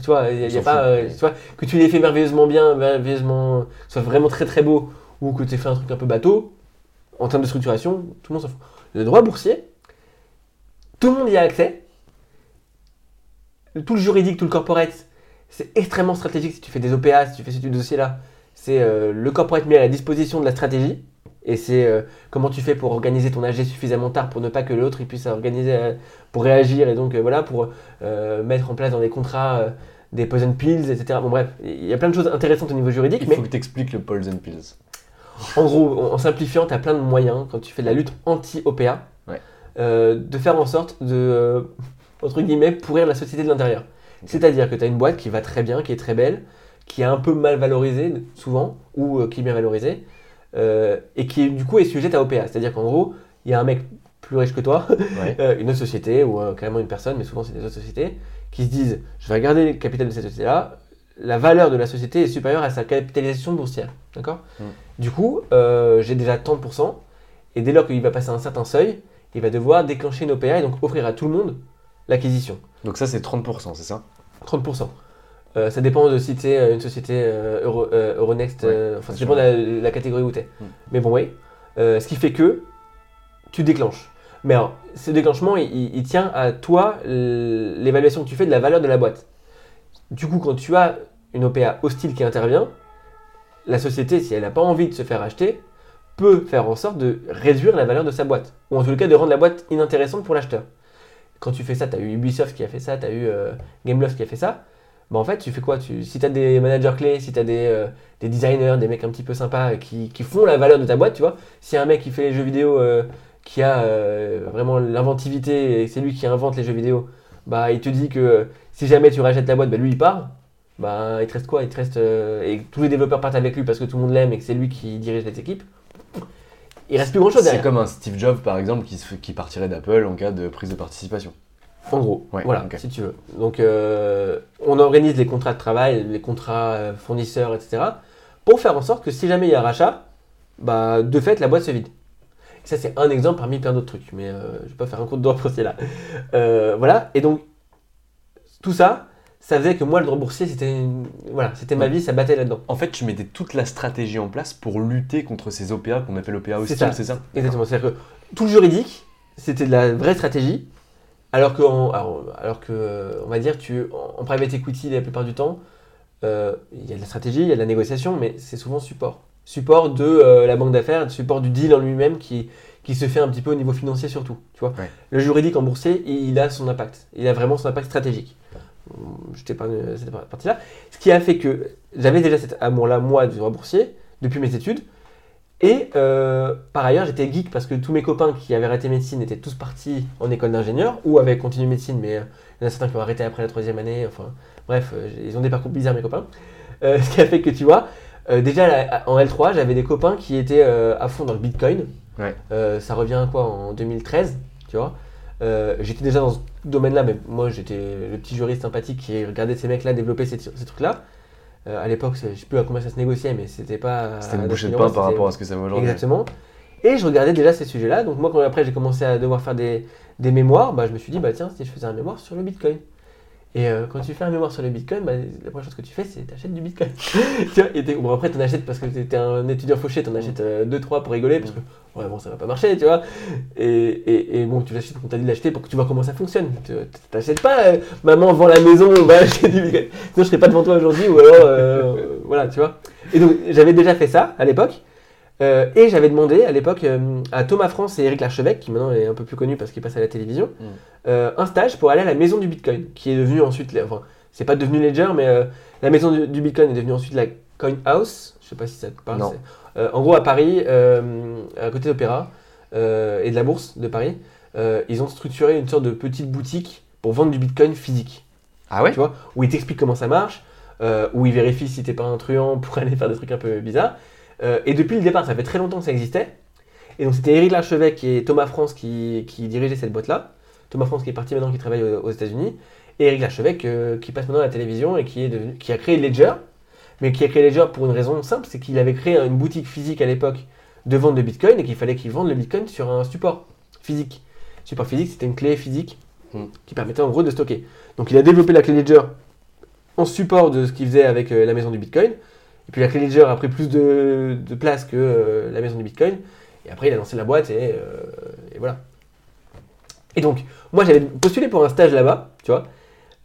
tu vois, il n'y a, pas, euh, tu vois, que tu l'aies fait merveilleusement bien, merveilleusement, soit vraiment très très beau, ou que tu aies fait un truc un peu bateau, en termes de structuration, tout le monde s'en fout. Le droit boursier, tout le monde y a accès. Tout le juridique, tout le corporate, c'est extrêmement stratégique si tu fais des OPA, si tu fais ce dossier-là. C'est euh, le corporate mis à la disposition de la stratégie. Et c'est euh, comment tu fais pour organiser ton AG suffisamment tard pour ne pas que l'autre il puisse organiser euh, pour réagir et donc euh, voilà pour mettre en place dans les contrats des poison pills, etc. Bon bref, il y a plein de choses intéressantes au niveau juridique,
Il
mais
faut que tu expliques le Poison Pills.
en gros, en en simplifiant, tu as plein de moyens quand tu fais de la lutte anti-OPA
Ouais.
de faire en sorte de, entre guillemets, pourrir la société de l'intérieur. C'est-à-dire que tu as une boîte qui va très bien, qui est très belle, qui est un peu mal valorisée souvent, ou euh, qui est bien valorisée, euh, et qui du coup est sujette à OPA. C'est-à-dire qu'en gros, il y a un mec plus riche que toi, [laughs]
Ouais.
euh, une autre société, ou carrément une personne, mais souvent c'est des autres sociétés, qui se disent je vais regarder le capital de cette société-là, la valeur de la société est supérieure à sa capitalisation boursière. D'accord?
Mm.
Du coup, j'ai déjà 30%, et dès lors qu'il va passer un certain seuil, il va devoir déclencher une OPA et donc offrir à tout le monde l'acquisition.
Donc, ça, c'est 30%, c'est ça?
30%. Euh, ça dépend de si tu es une société euh, Euro- euh, Euronext,
Ouais,
euh, enfin ça dépend de la, la catégorie où tu es.
Mm.
Mais bon, oui. Euh, ce qui fait que tu déclenches. Mais alors, ce déclenchement, il, il- tient à toi l'évaluation que tu fais de la valeur de la boîte. Du coup, quand tu as une OPA hostile qui intervient, la société, si elle n'a pas envie de se faire acheter, peut faire en sorte de réduire la valeur de sa boîte. Ou en tout cas de rendre la boîte inintéressante pour l'acheteur. Quand tu fais ça, tu as eu Ubisoft qui a fait ça, tu as eu euh, Gameloft qui a fait ça. Bah en fait, tu fais quoi? Tu, Si tu as des managers clés, si tu as des, euh, des designers, des mecs un petit peu sympas euh, qui, qui font la valeur de ta boîte, tu vois. Si un mec qui fait les jeux vidéo, euh, qui a euh, vraiment l'inventivité et c'est lui qui invente les jeux vidéo, bah il te dit que si jamais tu rachètes la boîte, bah lui il part. Bah il te reste quoi? Il te reste. et tous les développeurs partent avec lui parce que tout le monde l'aime et que c'est lui qui dirige les équipes. Il reste plus grand chose
C'est
derrière.
comme un Steve Jobs, par exemple, qui, qui partirait d'Apple en cas de prise de participation.
En gros,
Ouais,
voilà, si tu veux. Donc, euh, on organise les contrats de travail, les contrats euh, fournisseurs, etc. pour faire en sorte que si jamais il y a rachat, bah, de fait, la boîte se vide. Ça, c'est un exemple parmi plein d'autres trucs, mais euh, je vais pas faire un cours de droit boursier là. Euh, voilà, et donc, tout ça, ça faisait que moi, le droit boursier, c'était une- voilà, c'était ma vie, ça battait là-dedans.
En fait, tu mettais toute la stratégie en place pour lutter contre ces OPA qu'on appelle OPA
C'est
hostiles,
ça.
c'est ça?
Exactement. C'est-à-dire que tout le juridique, c'était de la vraie stratégie, alors que, en- alors, alors que on va dire, tu, en, en private equity, la plupart du temps, euh, il y a de la stratégie, il y a de la négociation, mais c'est souvent support. Support de euh, la banque d'affaires, support du deal en lui-même qui, qui se fait un petit peu au niveau financier surtout. Tu vois
Ouais.
Le juridique en boursier, il, il a son impact. Il a vraiment son impact stratégique. Je t'épargne cette partie-là. Ce qui a fait que j'avais déjà cet amour-là, moi, du droit boursier, depuis mes études. Et euh, par ailleurs, j'étais geek parce que tous mes copains qui avaient arrêté médecine étaient tous partis en école d'ingénieur ou avaient continué médecine, mais euh, il y en a certains qui ont arrêté après la troisième année. Enfin, bref, euh, ils ont des parcours bizarres, mes copains. [laughs] Ce qui a fait que, tu vois, déjà là, en L3, j'avais des copains qui étaient à fond dans le bitcoin.
Ouais.
Ça revient à quoi en 2013, tu vois J'étais déjà dans ce domaine-là, mais moi j'étais le petit juriste sympathique qui regardait ces mecs-là développer ces, ces trucs-là. Euh, à l'époque, je sais plus à combien ça se négociait, mais c'était pas.
C'était une bouchée de
9
pain par rapport à ce que ça vaut aujourd'hui.
Exactement. Et je regardais déjà ces sujets-là. Donc moi, quand après j'ai commencé à devoir faire des, des mémoires, bah, je me suis dit, bah tiens, si je faisais un mémoire sur le Bitcoin. Et euh, quand tu fais un mémoire sur le bitcoin, bah, la première chose que tu fais, c'est t'achètes du bitcoin. [laughs] tu vois, et bon, après, t'en achètes parce que t'es un étudiant fauché, t'en achètes 2-3 pour rigoler, parce que ouais, bon, ça va pas marcher, tu vois. Et, et, et bon, tu l'achètes, on t'a dit l'acheter pour que tu vois comment ça fonctionne. Tu t'achètes pas, euh, maman vend la maison, on va [laughs] acheter du bitcoin. Sinon, je serais pas devant toi aujourd'hui, ou alors, euh, voilà, tu vois. Et donc, j'avais déjà fait ça à l'époque. Euh, et j'avais demandé à l'époque euh, à Thomas France et Eric Larchevêque, qui maintenant est un peu plus connu parce qu'il passe à la télévision,
Mm.
euh, un stage pour aller à la maison du Bitcoin, qui est devenue ensuite, enfin, c'est pas devenu Ledger, mais la maison du, du Bitcoin est devenue ensuite la Coin House. Je sais pas si ça te parle. En gros, à Paris, à côté d'Opéra et de la Bourse de Paris, ils ont structuré une sorte de petite boutique pour vendre du Bitcoin physique
Ah ouais?
Tu vois, où il t'explique comment ça marche, où il vérifie si t'es pas un truand pour [laughs] aller faire des trucs un peu bizarres. Euh, et depuis le départ, ça fait très longtemps que ça existait. Et donc c'était Eric Larchevêque et Thomas France qui, qui dirigeaient cette boîte-là. Thomas France qui est parti maintenant, qui travaille aux, aux États-Unis. Et Eric Larchevêque euh, qui passe maintenant à la télévision et qui, est devenu- qui a créé Ledger. Mais qui a créé Ledger pour une raison simple, c'est qu'il avait créé une boutique physique à l'époque de vente de Bitcoin et qu'il fallait qu'il vende le Bitcoin sur un support physique. Support physique, c'était une clé physique
Hmm.
qui permettait en gros de stocker. Donc il a développé la clé Ledger en support de ce qu'il faisait avec euh, la maison du Bitcoin. Et puis la clé Ledger a pris plus de, de place que euh, la maison du Bitcoin. Et après, il a lancé la boîte et, euh, et voilà. Et donc, moi, j'avais postulé pour un stage là-bas, tu vois,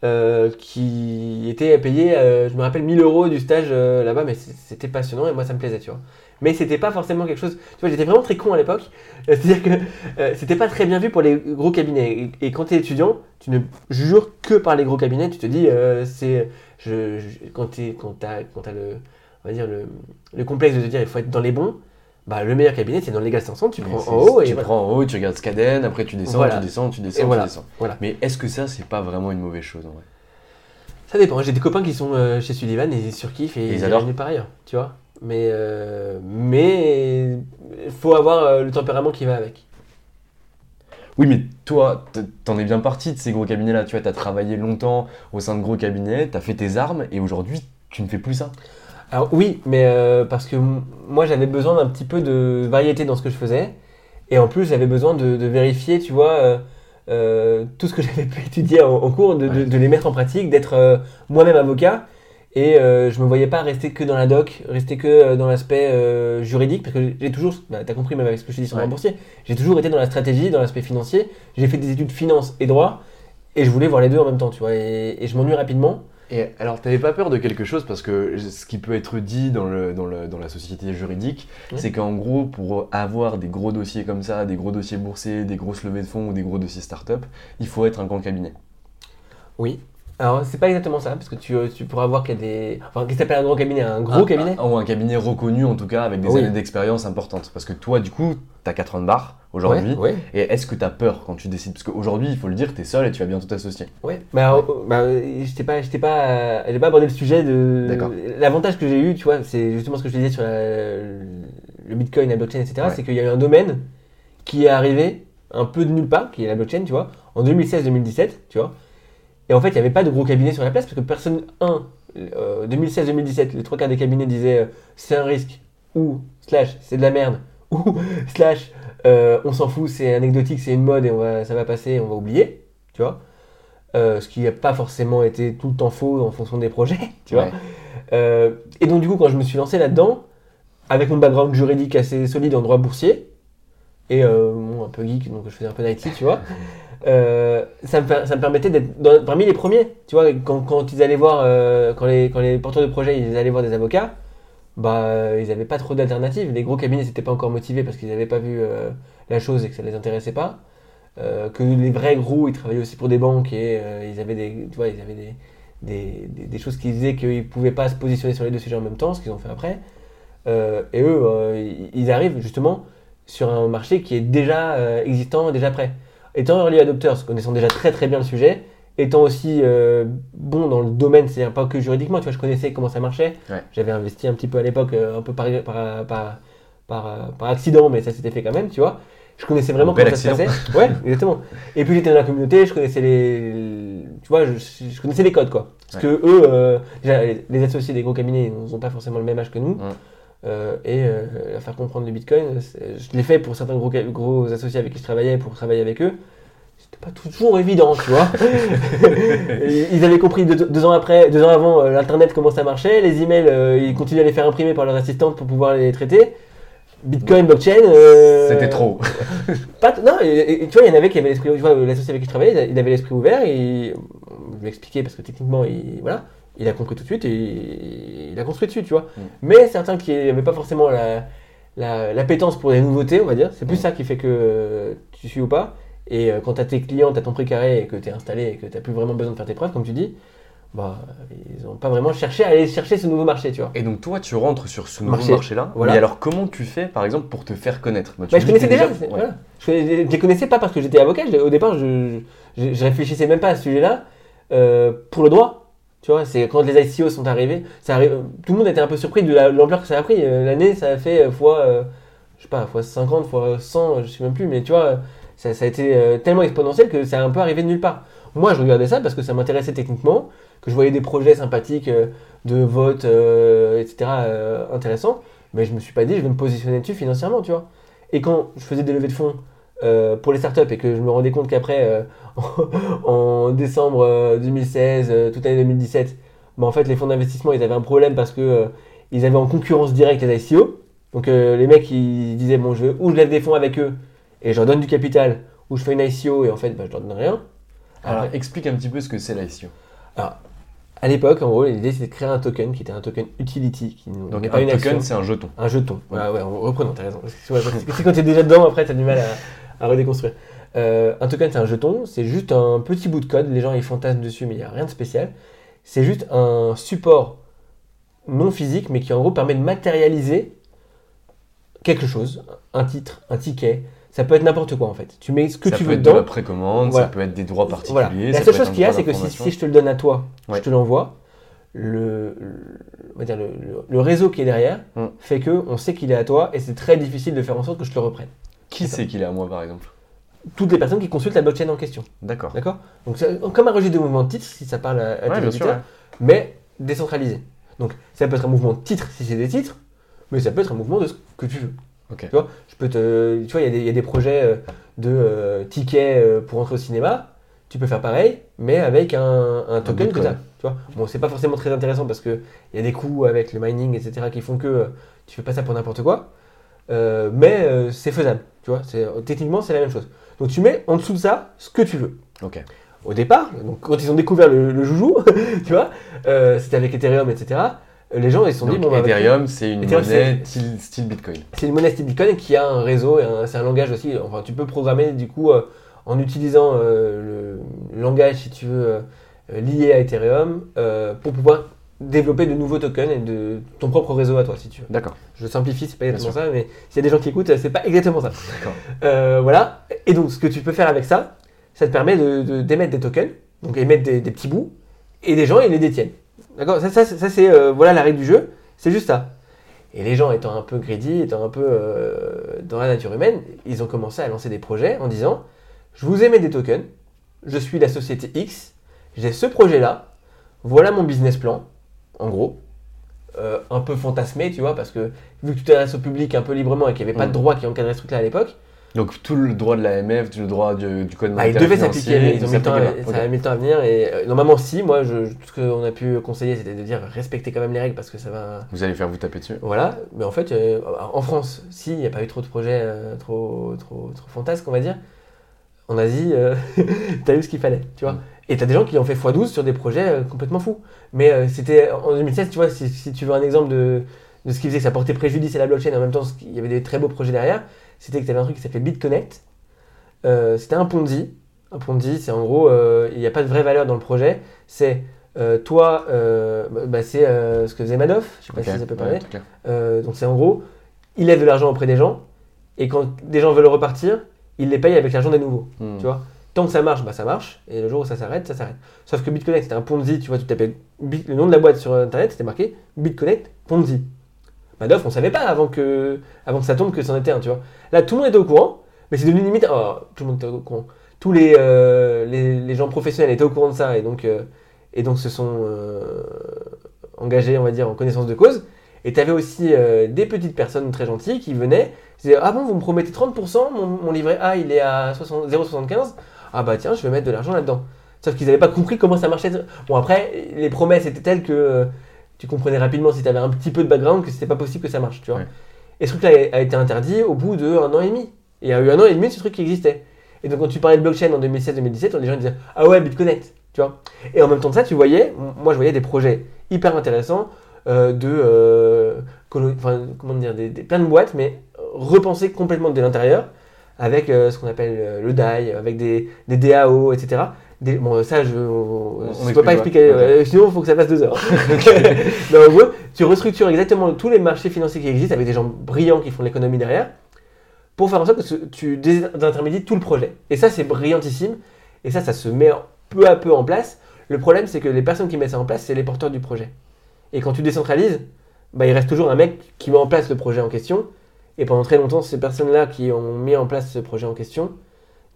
euh, qui était payé, je me rappelle, 1000 euros du stage là-bas, mais c'était passionnant et moi, ça me plaisait, tu vois. Mais c'était pas forcément quelque chose. Tu vois, j'étais vraiment très con à l'époque. [laughs] C'est-à-dire que c'était pas très bien vu pour les gros cabinets. Et, quand tu es étudiant, tu ne jures que par les gros cabinets. Tu te dis, c'est. Je, je- quand t'as quand t'as le, on va dire le, le complexe de te dire il faut être dans les bons, bah, le meilleur cabinet c'est dans le Legal 500, tu prends en haut et
tu
voilà.
prends en haut, tu regardes Scaden, après tu descends,
Voilà.
tu descends, tu descends,
voilà.
tu descends. Mais est-ce que ça, c'est pas vraiment une mauvaise chose en vrai?
Ça dépend. J'ai des copains qui sont euh, chez Sullivan et ils surkiffent et
Ils
ils
adorent.
par ailleurs, tu vois. Mais euh, mais il faut avoir euh, le tempérament qui va avec.
Oui, mais toi, t'en es bien parti de ces gros cabinets-là. Tu vois, t'as travaillé longtemps au sein de gros cabinets, t'as fait tes armes, et aujourd'hui, tu ne fais plus ça?
Alors oui, mais euh, parce que moi j'avais besoin d'un petit peu de variété dans ce que je faisais. Et en plus j'avais besoin de, de vérifier, tu vois, euh, euh, tout ce que [laughs] j'avais pu étudier en, en cours, de, de-
Ouais.
de les mettre en pratique, d'être moi-même avocat. Et je me voyais pas rester que dans la doc, rester que dans l'aspect juridique, parce que j'ai toujours, bah, t'as compris même avec ce que je dis sur
Ouais.
boursier, j'ai toujours été dans la stratégie, dans l'aspect financier. J'ai fait des études finance et droit, et je voulais voir les deux en même temps, tu vois. Et, et je m'ennuie rapidement.
Et alors, t'avais pas peur de quelque chose parce que ce qui peut être dit dans, le, dans, le, dans la société juridique,
Ouais.
c'est qu'en gros, pour avoir des gros dossiers comme ça, des gros dossiers boursiers, des grosses levées de fonds ou des gros dossiers start-up, il faut être un grand cabinet.
Oui. Alors, c'est pas exactement ça, parce que tu, tu pourras voir qu'il y a des. Enfin, qu'est-ce que t'appelles un grand cabinet Un gros
Un-
cabinet
un- Ou un cabinet reconnu en tout cas, avec des
Oui.
années d'expérience importantes. Parce que toi, du coup, t'as 4 ans de barre aujourd'hui.
Ouais, ouais.
Et est-ce que t'as peur quand tu décides? Parce qu'aujourd'hui, il faut le dire, t'es seul et tu vas bientôt t'associer.
Ouais. Bah, euh, bah, euh, j'étais pas, pas, euh, pas abordé le sujet de.
D'accord.
L'avantage que j'ai eu, tu vois, c'est justement ce que je te disais sur la- le Bitcoin, la blockchain, etc.
Ouais.
C'est qu'il y a eu un domaine qui est arrivé un peu de nulle part, qui est la blockchain, tu vois, en 2016-2017, tu vois. Et en fait, il n'y avait pas de gros cabinets sur la place parce que personne, un, euh, 2016-2017, les trois quarts des cabinets disaient euh, c'est un risque, ou slash c'est de la merde, [laughs] ou slash euh, on s'en fout, c'est anecdotique, c'est une mode et on va, ça va passer, on va oublier, tu vois. Euh, ce qui n'a pas forcément été tout le temps faux en fonction des projets, [laughs] tu vois.
Ouais.
Euh, et donc, du coup, quand je me suis lancé là-dedans, avec mon background juridique assez solide en droit boursier, et euh, bon, un peu geek, donc je faisais un peu d'IT, tu vois, euh, ça, me, permettait d'être parmi les premiers. Tu vois, quand, ils allaient voir, euh, quand, les, porteurs de projets ils allaient voir des avocats, bah, euh, ils n'avaient pas trop d'alternatives. Les gros cabinets n'étaient pas encore motivés parce qu'ils n'avaient pas vu la chose et que ça les intéressait pas. Que les vrais gros, ils travaillaient aussi pour des banques et ils avaient des, tu vois, ils avaient des, choses qui disaient qu'ils ne pouvaient pas se positionner sur les deux sujets en même temps, ce qu'ils ont fait après. Et eux, ils- arrivent justement sur un marché qui est déjà existant, déjà prêt. Étant early adopters, connaissant déjà très très bien le sujet, étant aussi euh, bon dans le domaine, c'est-à-dire pas que juridiquement, tu vois, je connaissais comment ça marchait.
Ouais.
J'avais investi un petit peu à l'époque, euh, un peu par, par, par, par, par accident, mais ça s'était fait quand même, tu vois. Je connaissais vraiment comment ça se passait. Ouais, [laughs] exactement. Et puis j'étais dans la communauté, je connaissais les, tu vois, je, je connaissais les codes, quoi. Parce que eux, euh, déjà, les, associés des gros cabinets, ils n'ont pas forcément le même âge que nous.
Ouais.
Euh, et euh, faire comprendre le Bitcoin, je l'ai fait pour certains gros, gros associés avec qui je travaillais, pour travailler avec eux. c'était pas toujours évident, tu vois. [laughs] Ils avaient compris deux, deux ans après, deux ans avant, euh, l'internet comment ça marchait, les emails, euh, ils continuaient à les faire imprimer par leurs assistantes pour pouvoir les traiter. Bitcoin, blockchain.
C'était trop. [laughs]
pas non, et, et tu vois, il y en avait qui avaient l'esprit, tu vois, l'associé avec qui je travaillais, il avait l'esprit ouvert et je lui expliquais parce que techniquement, il, voilà, il a compris tout de suite et il a construit dessus, tu vois.
Mm.
Mais certains qui n'avaient pas forcément la, la, l'appétence pour les nouveautés, on va dire, c'est plus
Mm.
ça qui fait que tu suis ou pas. Et euh, quand tu as tes clients, tu as ton précaré et que tu es installé et que tu n'as plus vraiment besoin de faire tes preuves, comme tu dis, bah, ils n'ont pas vraiment cherché à aller chercher ce nouveau marché, tu vois.
Et donc toi, tu rentres sur ce nouveau
Marché.
marché-là.
Voilà.
Mais alors, comment tu fais, par exemple, pour te faire connaître? Bah,
Bah, je connaissais déjà.
ouais.
c'est- voilà. Je, je les connaissais pas parce que j'étais avocat. au départ, je, je, je réfléchissais même pas à ce sujet-là euh, pour le droit. Tu vois, c'est quand les ICO sont arrivés, ça tout le monde était un peu surpris de la- l'ampleur que ça a pris. Euh, L'année, ça a fait euh, fois, euh, je sais pas, fois 50, fois 100, je sais même plus, mais tu vois, ça, a été tellement exponentiel que ça a un peu arrivé de nulle part. Moi, je regardais ça parce que ça m'intéressait techniquement, que je voyais des projets sympathiques de vote, etc., intéressants, mais je me suis pas dit, je vais me positionner dessus financièrement, tu vois. Et quand je faisais des levées de fonds euh, pour les startups et que je me rendais compte qu'après, euh, [laughs] en décembre euh, 2016, euh, toute l'année 2017, bah, en fait, les fonds d'investissement, ils avaient un problème parce que ils avaient en concurrence directe les ICO. Donc les mecs, ils disaient, bon, je veux, ou je lève des fonds avec eux et je leur donne du capital, ou je fais une ICO et en fait, bah, je leur donne rien.
Alors,
Alors,
explique un petit peu ce que c'est l'ICO.
à l'époque, en gros, l'idée c'était de créer un token qui était un token utility, qui
Donc,
pas
un
une
token, c'est un jeton.
Un jeton. Ouais, en reprenant, t'as raison. Excuse-moi, parce que c'est [laughs] quand t'es déjà dedans, après t'as du mal à, à redéconstruire. Euh, un token, c'est un jeton, c'est juste un petit bout de code. Les gens ils fantasment dessus, mais il n'y a rien de spécial. C'est juste un support non physique, mais qui en gros permet de matérialiser quelque chose, un titre, un ticket. Ça peut être n'importe quoi en fait. Tu mets ce que
ça
tu
peut
veux
être de la
dedans.
précommande,
Voilà.
ça peut être des droits particuliers.
Voilà. La
ça
seule
peut
chose qu'il y a, c'est que si, je te le donne à toi,
Ouais.
je te l'envoie, le, le, on va dire le, le- le réseau qui est derrière
Mm.
fait que on sait qu'il est à toi et c'est très difficile de faire en sorte que je te le reprenne.
Qui c'est qu'il est à moi, par exemple
Toutes les personnes qui consultent la blockchain en question.
D'accord.
D'accord? Donc c'est comme un registre de mouvement de titres si ça parle à, à
Ouais,
tes
bien sûr.
auditeurs,
ouais.
mais décentralisé. Donc ça peut être un mouvement de titres si c'est des titres, mais ça peut être un mouvement de ce que tu veux.
Ok.
Tu vois, je peux te, tu vois, il y a des- il y, a des projets euh, de euh, tickets euh, pour entrer au cinéma. Tu peux faire pareil, mais avec un, un token que
bitcoin.
tu as. Tu vois, bon, c'est pas forcément très intéressant parce que il y a des coûts avec le mining, etc., qui font que euh, tu fais pas ça pour n'importe quoi. Euh, mais c'est faisable. Tu vois, c'est techniquement c'est la même chose. Donc tu mets en dessous de ça ce que tu veux
Ok.
au départ, donc quand ils ont découvert le, le joujou, [laughs] tu vois, euh, c'était avec Ethereum, etc. Les gens ils se sont
Donc,
dit bon, bah,
Ethereum, c'est une
Ethereum,
monnaie style, style Bitcoin.
c'est une monnaie style Bitcoin qui a un réseau et c'est un langage aussi. Enfin, tu peux programmer du coup euh, en utilisant euh, le langage si tu veux lié à Ethereum pour pouvoir développer de nouveaux tokens et de ton propre réseau à toi si tu veux.
D'accord.
Je simplifie, c'est pas exactement ça, mais s'il y a des gens qui écoutent, c'est pas exactement ça.
D'accord.
Euh, voilà. Et donc, ce que tu peux faire avec ça, ça te permet de, de- d'émettre des tokens, donc émettre des, des petits bouts, et les gens, ils les détiennent. D'accord? Ça, ça, c'est- ça, c'est euh, voilà la règle du jeu, c'est juste ça. Et les gens étant un peu greedy, étant un peu euh, dans la nature humaine, ils ont commencé à lancer des projets en disant Je vous émets des tokens, je suis la société X, j'ai ce projet-là, voilà mon business plan, en gros. Euh, un peu fantasmé, tu vois, parce que vu que tu t'adresses au public un peu librement et qu'il n'y avait pas de
Mm.
droit qui encadrait ce truc-là à l'époque,
Donc tout le droit de l'AMF, tout le droit du, du code
bah, il
monétaire
devait s'appliquer, mais ils ont
il
mis le temps, à-
s'appliquait pas.
ça a mis le temps à venir. Et euh, normalement, si, moi, je, tout ce qu'on a pu conseiller, c'était de dire respectez quand même les règles parce que ça va.
Vous allez faire vous taper dessus.
Voilà, mais en fait, euh, en France, si, il n'y a pas eu trop de projets trop, trop, trop fantasques, on va dire. En Asie, [laughs] t'as eu ce qu'il fallait, tu vois.
Mm.
Et t'as des gens qui ont fait x12 sur des projets euh, complètement fous. Mais euh, c'était en 2016, tu vois, si, si tu veux un exemple de, de ce qui faisait que ça portait préjudice à la blockchain, et en même temps, il y avait des très beaux projets derrière, c'était que tu avais un truc qui s'appelait BitConnect. Euh, c'était un Ponzi. Un Ponzi, c'est en gros, il n'y a pas de vraie valeur dans le projet. C'est euh, toi, euh, bah, bah, c'est euh, ce que faisait Madoff, je sais pas si ça peut parler. donc c'est en gros, il lève de l'argent auprès des gens, et quand des gens veulent repartir, il les paye avec l'argent des nouveaux.
Hmm.
Tu vois Tant que ça marche, bah ça marche, et le jour où ça s'arrête, ça s'arrête. Sauf que BitConnect, c'était un Ponzi, tu vois, tu tapais le nom de la boîte sur internet, c'était marqué BitConnect Ponzi. Madoff, on savait pas avant que, avant que ça tombe que c'en était un, tu vois. Là, tout le monde était au courant, mais c'est devenu limite. oh, tout le monde était au courant. Tous les, euh, les, les gens professionnels étaient au courant de ça, et donc, euh, et donc se sont euh, engagés, on va dire, en connaissance de cause. Et tu avais aussi des petites personnes très gentilles qui venaient, qui disaient Ah bon, vous me promettez 30%, mon, livret A il est à 60 0,75, ah bah tiens, je vais mettre de l'argent là-dedans. Sauf qu'ils n'avaient pas compris comment ça marchait. Bon, après, les promesses étaient telles que euh, tu comprenais rapidement si tu avais un petit peu de background que c'était pas possible que ça marche, tu vois.
Ouais.
Et ce truc-là a été interdit au bout d'un an et demi. Et il y a eu un an et demi de ce truc qui existait. Et donc, quand tu parlais de blockchain en 2016-2017, les gens disaient Ah ouais, BitConnect, tu vois. Et en même temps de ça, tu voyais, moi je voyais des projets hyper intéressants euh, de. euh, colo- enfin, comment dire, des, des- plein de boîtes, mais repensées complètement de l'intérieur, avec euh, ce qu'on appelle euh, le DAI, avec des, des DAO, etc. Des- bon, ça, je ne peux pas expliquer, euh, sinon il faut que ça fasse deux heures. [laughs] Mais [laughs] en gros, tu restructures exactement tous les marchés financiers qui existent avec des gens brillants qui font de l'économie derrière pour faire en sorte que tu désintermédies tout le projet. Et ça, c'est brillantissime. Et ça, ça se met peu à peu en place. Le problème, c'est que les personnes qui mettent ça en place, c'est les porteurs du projet. Et quand tu décentralises, bah, il reste toujours un mec qui met en place le projet en question. Et pendant très longtemps, ces personnes-là qui ont mis en place ce projet en question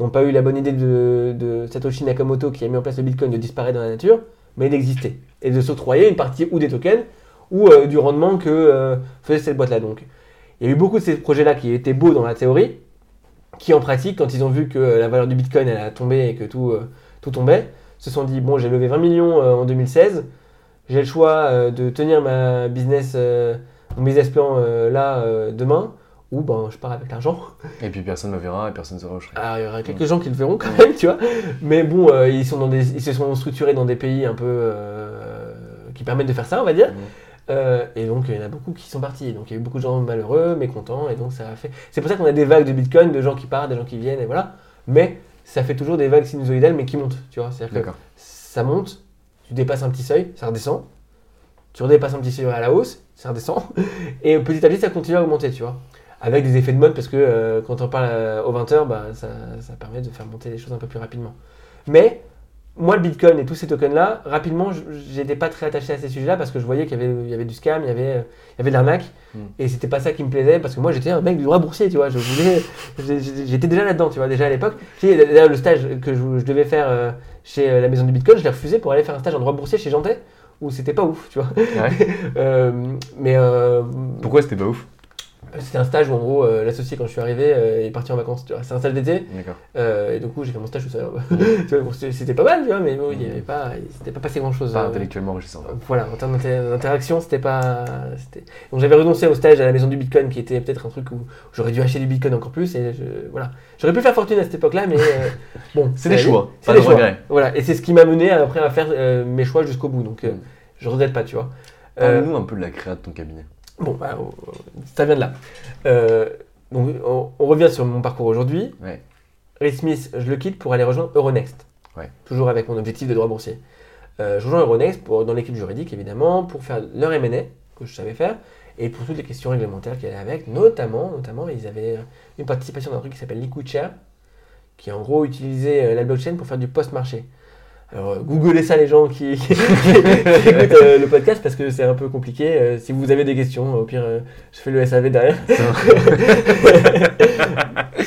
n'ont pas eu la bonne idée de, Satoshi Nakamoto qui a mis en place le Bitcoin de disparaître dans la nature, mais d'exister. Et de s'octroyer une partie ou des tokens ou euh, du rendement que euh, faisait cette boîte-là. Donc, il y a eu beaucoup de ces projets-là qui étaient beaux dans la théorie, qui en pratique, quand ils ont vu que la valeur du Bitcoin elle a tombé et que tout, euh, tout tombait, se sont dit bon, j'ai levé 20 millions euh, en 2016, j'ai le choix euh, de tenir ma business, euh, mon business plan euh, là euh, demain, ou ben je pars avec l'argent.
Et puis personne ne me verra et personne ne saura où je serai.
Alors, il y aura quelques gens qui le verront quand même, tu vois. Mais bon, euh, ils, sont dans des, ils se sont structurés dans des pays un peu euh, qui permettent de faire ça, on va dire.
Mhm.
Euh, et donc, il y en a beaucoup qui sont partis. Donc, il y a eu beaucoup de gens malheureux, mécontents. Et donc, ça a fait. C'est pour ça qu'on a des vagues de Bitcoin, de gens qui partent, des gens qui viennent, et voilà. Mais ça fait toujours des vagues sinusoïdales, mais qui montent, tu vois. C'est-à-dire que ça monte, tu dépasses un petit seuil, ça redescend. Tu redépasses un petit seuil à la hausse, ça redescend. [laughs] Et petit à petit, ça continue à augmenter, tu vois. Avec des effets de mode, parce que euh, quand on parle euh, aux 20h, bah, ça, ça permet de faire monter les choses un peu plus rapidement. Mais moi, le Bitcoin et tous ces tokens-là, rapidement, je- j'étais pas très attaché à ces sujets-là parce que je voyais qu'il y y avait du scam, il y avait, euh, il y avait de l'arnaque.
Mm.
Et c'était pas ça qui me plaisait parce que moi, j'étais un mec du droit boursier, tu vois. Je voulais, j'ai- j'étais déjà là-dedans, tu vois, déjà à l'époque. D'ailleurs, le stage que je, je devais faire euh, chez la maison du Bitcoin, je l'ai refusé pour aller faire un stage en droit boursier chez Jantet où c'était pas ouf, tu vois.
Ouais. [laughs]
Mais
Pourquoi c'était pas ouf?
C'était un stage où en gros euh, l'associé quand je suis arrivé euh, est parti en vacances. C'est un stage d'été.
D'accord.
Euh, et du coup, j'ai fait mon stage tout seul. [laughs] Bon, c'était c'était pas mal, tu vois, mais bon, il n'y avait pas, il s'était pas passé grand chose.
Pas intellectuellement enrichissant.
Voilà, en termes d'inter- d'interaction, c'était pas. c'était- Donc j'avais renoncé au stage à la maison du Bitcoin, qui était peut-être un truc où j'aurais dû acheter du Bitcoin encore plus. Et je- voilà, j'aurais pu faire fortune à cette époque-là, mais euh, [laughs] bon.
C'est des choix,
C'est
pas
des
de
choix.
regrets.
Voilà, et c'est ce qui m'a mené après à faire euh, mes choix jusqu'au bout. Donc euh,
Mm.
je regrette pas, tu vois. Euh,
Parle-nous un peu de la créa de ton cabinet.
Bon, bah, oh, ça vient de là. Euh, donc, on, on revient sur mon parcours aujourd'hui.
Ouais.
Reed Smith, je le quitte pour aller rejoindre Euronext.
Ouais.
Toujours avec mon objectif de droit boursier. Euh, je rejoins Euronext pour, dans l'équipe juridique, évidemment, pour faire leur M&A, que je savais faire, et pour toutes les questions réglementaires qui allaient avec. Notamment, notamment ils avaient une participation dans un truc qui s'appelle Liquid Share, qui en gros utilisait euh, la blockchain pour faire du post-marché. Alors, euh, googlez ça les gens [laughs] qui, qui écoutent euh, le podcast parce que c'est un peu compliqué. Euh, si vous avez des questions, au pire, euh, je fais le SAV derrière. [laughs]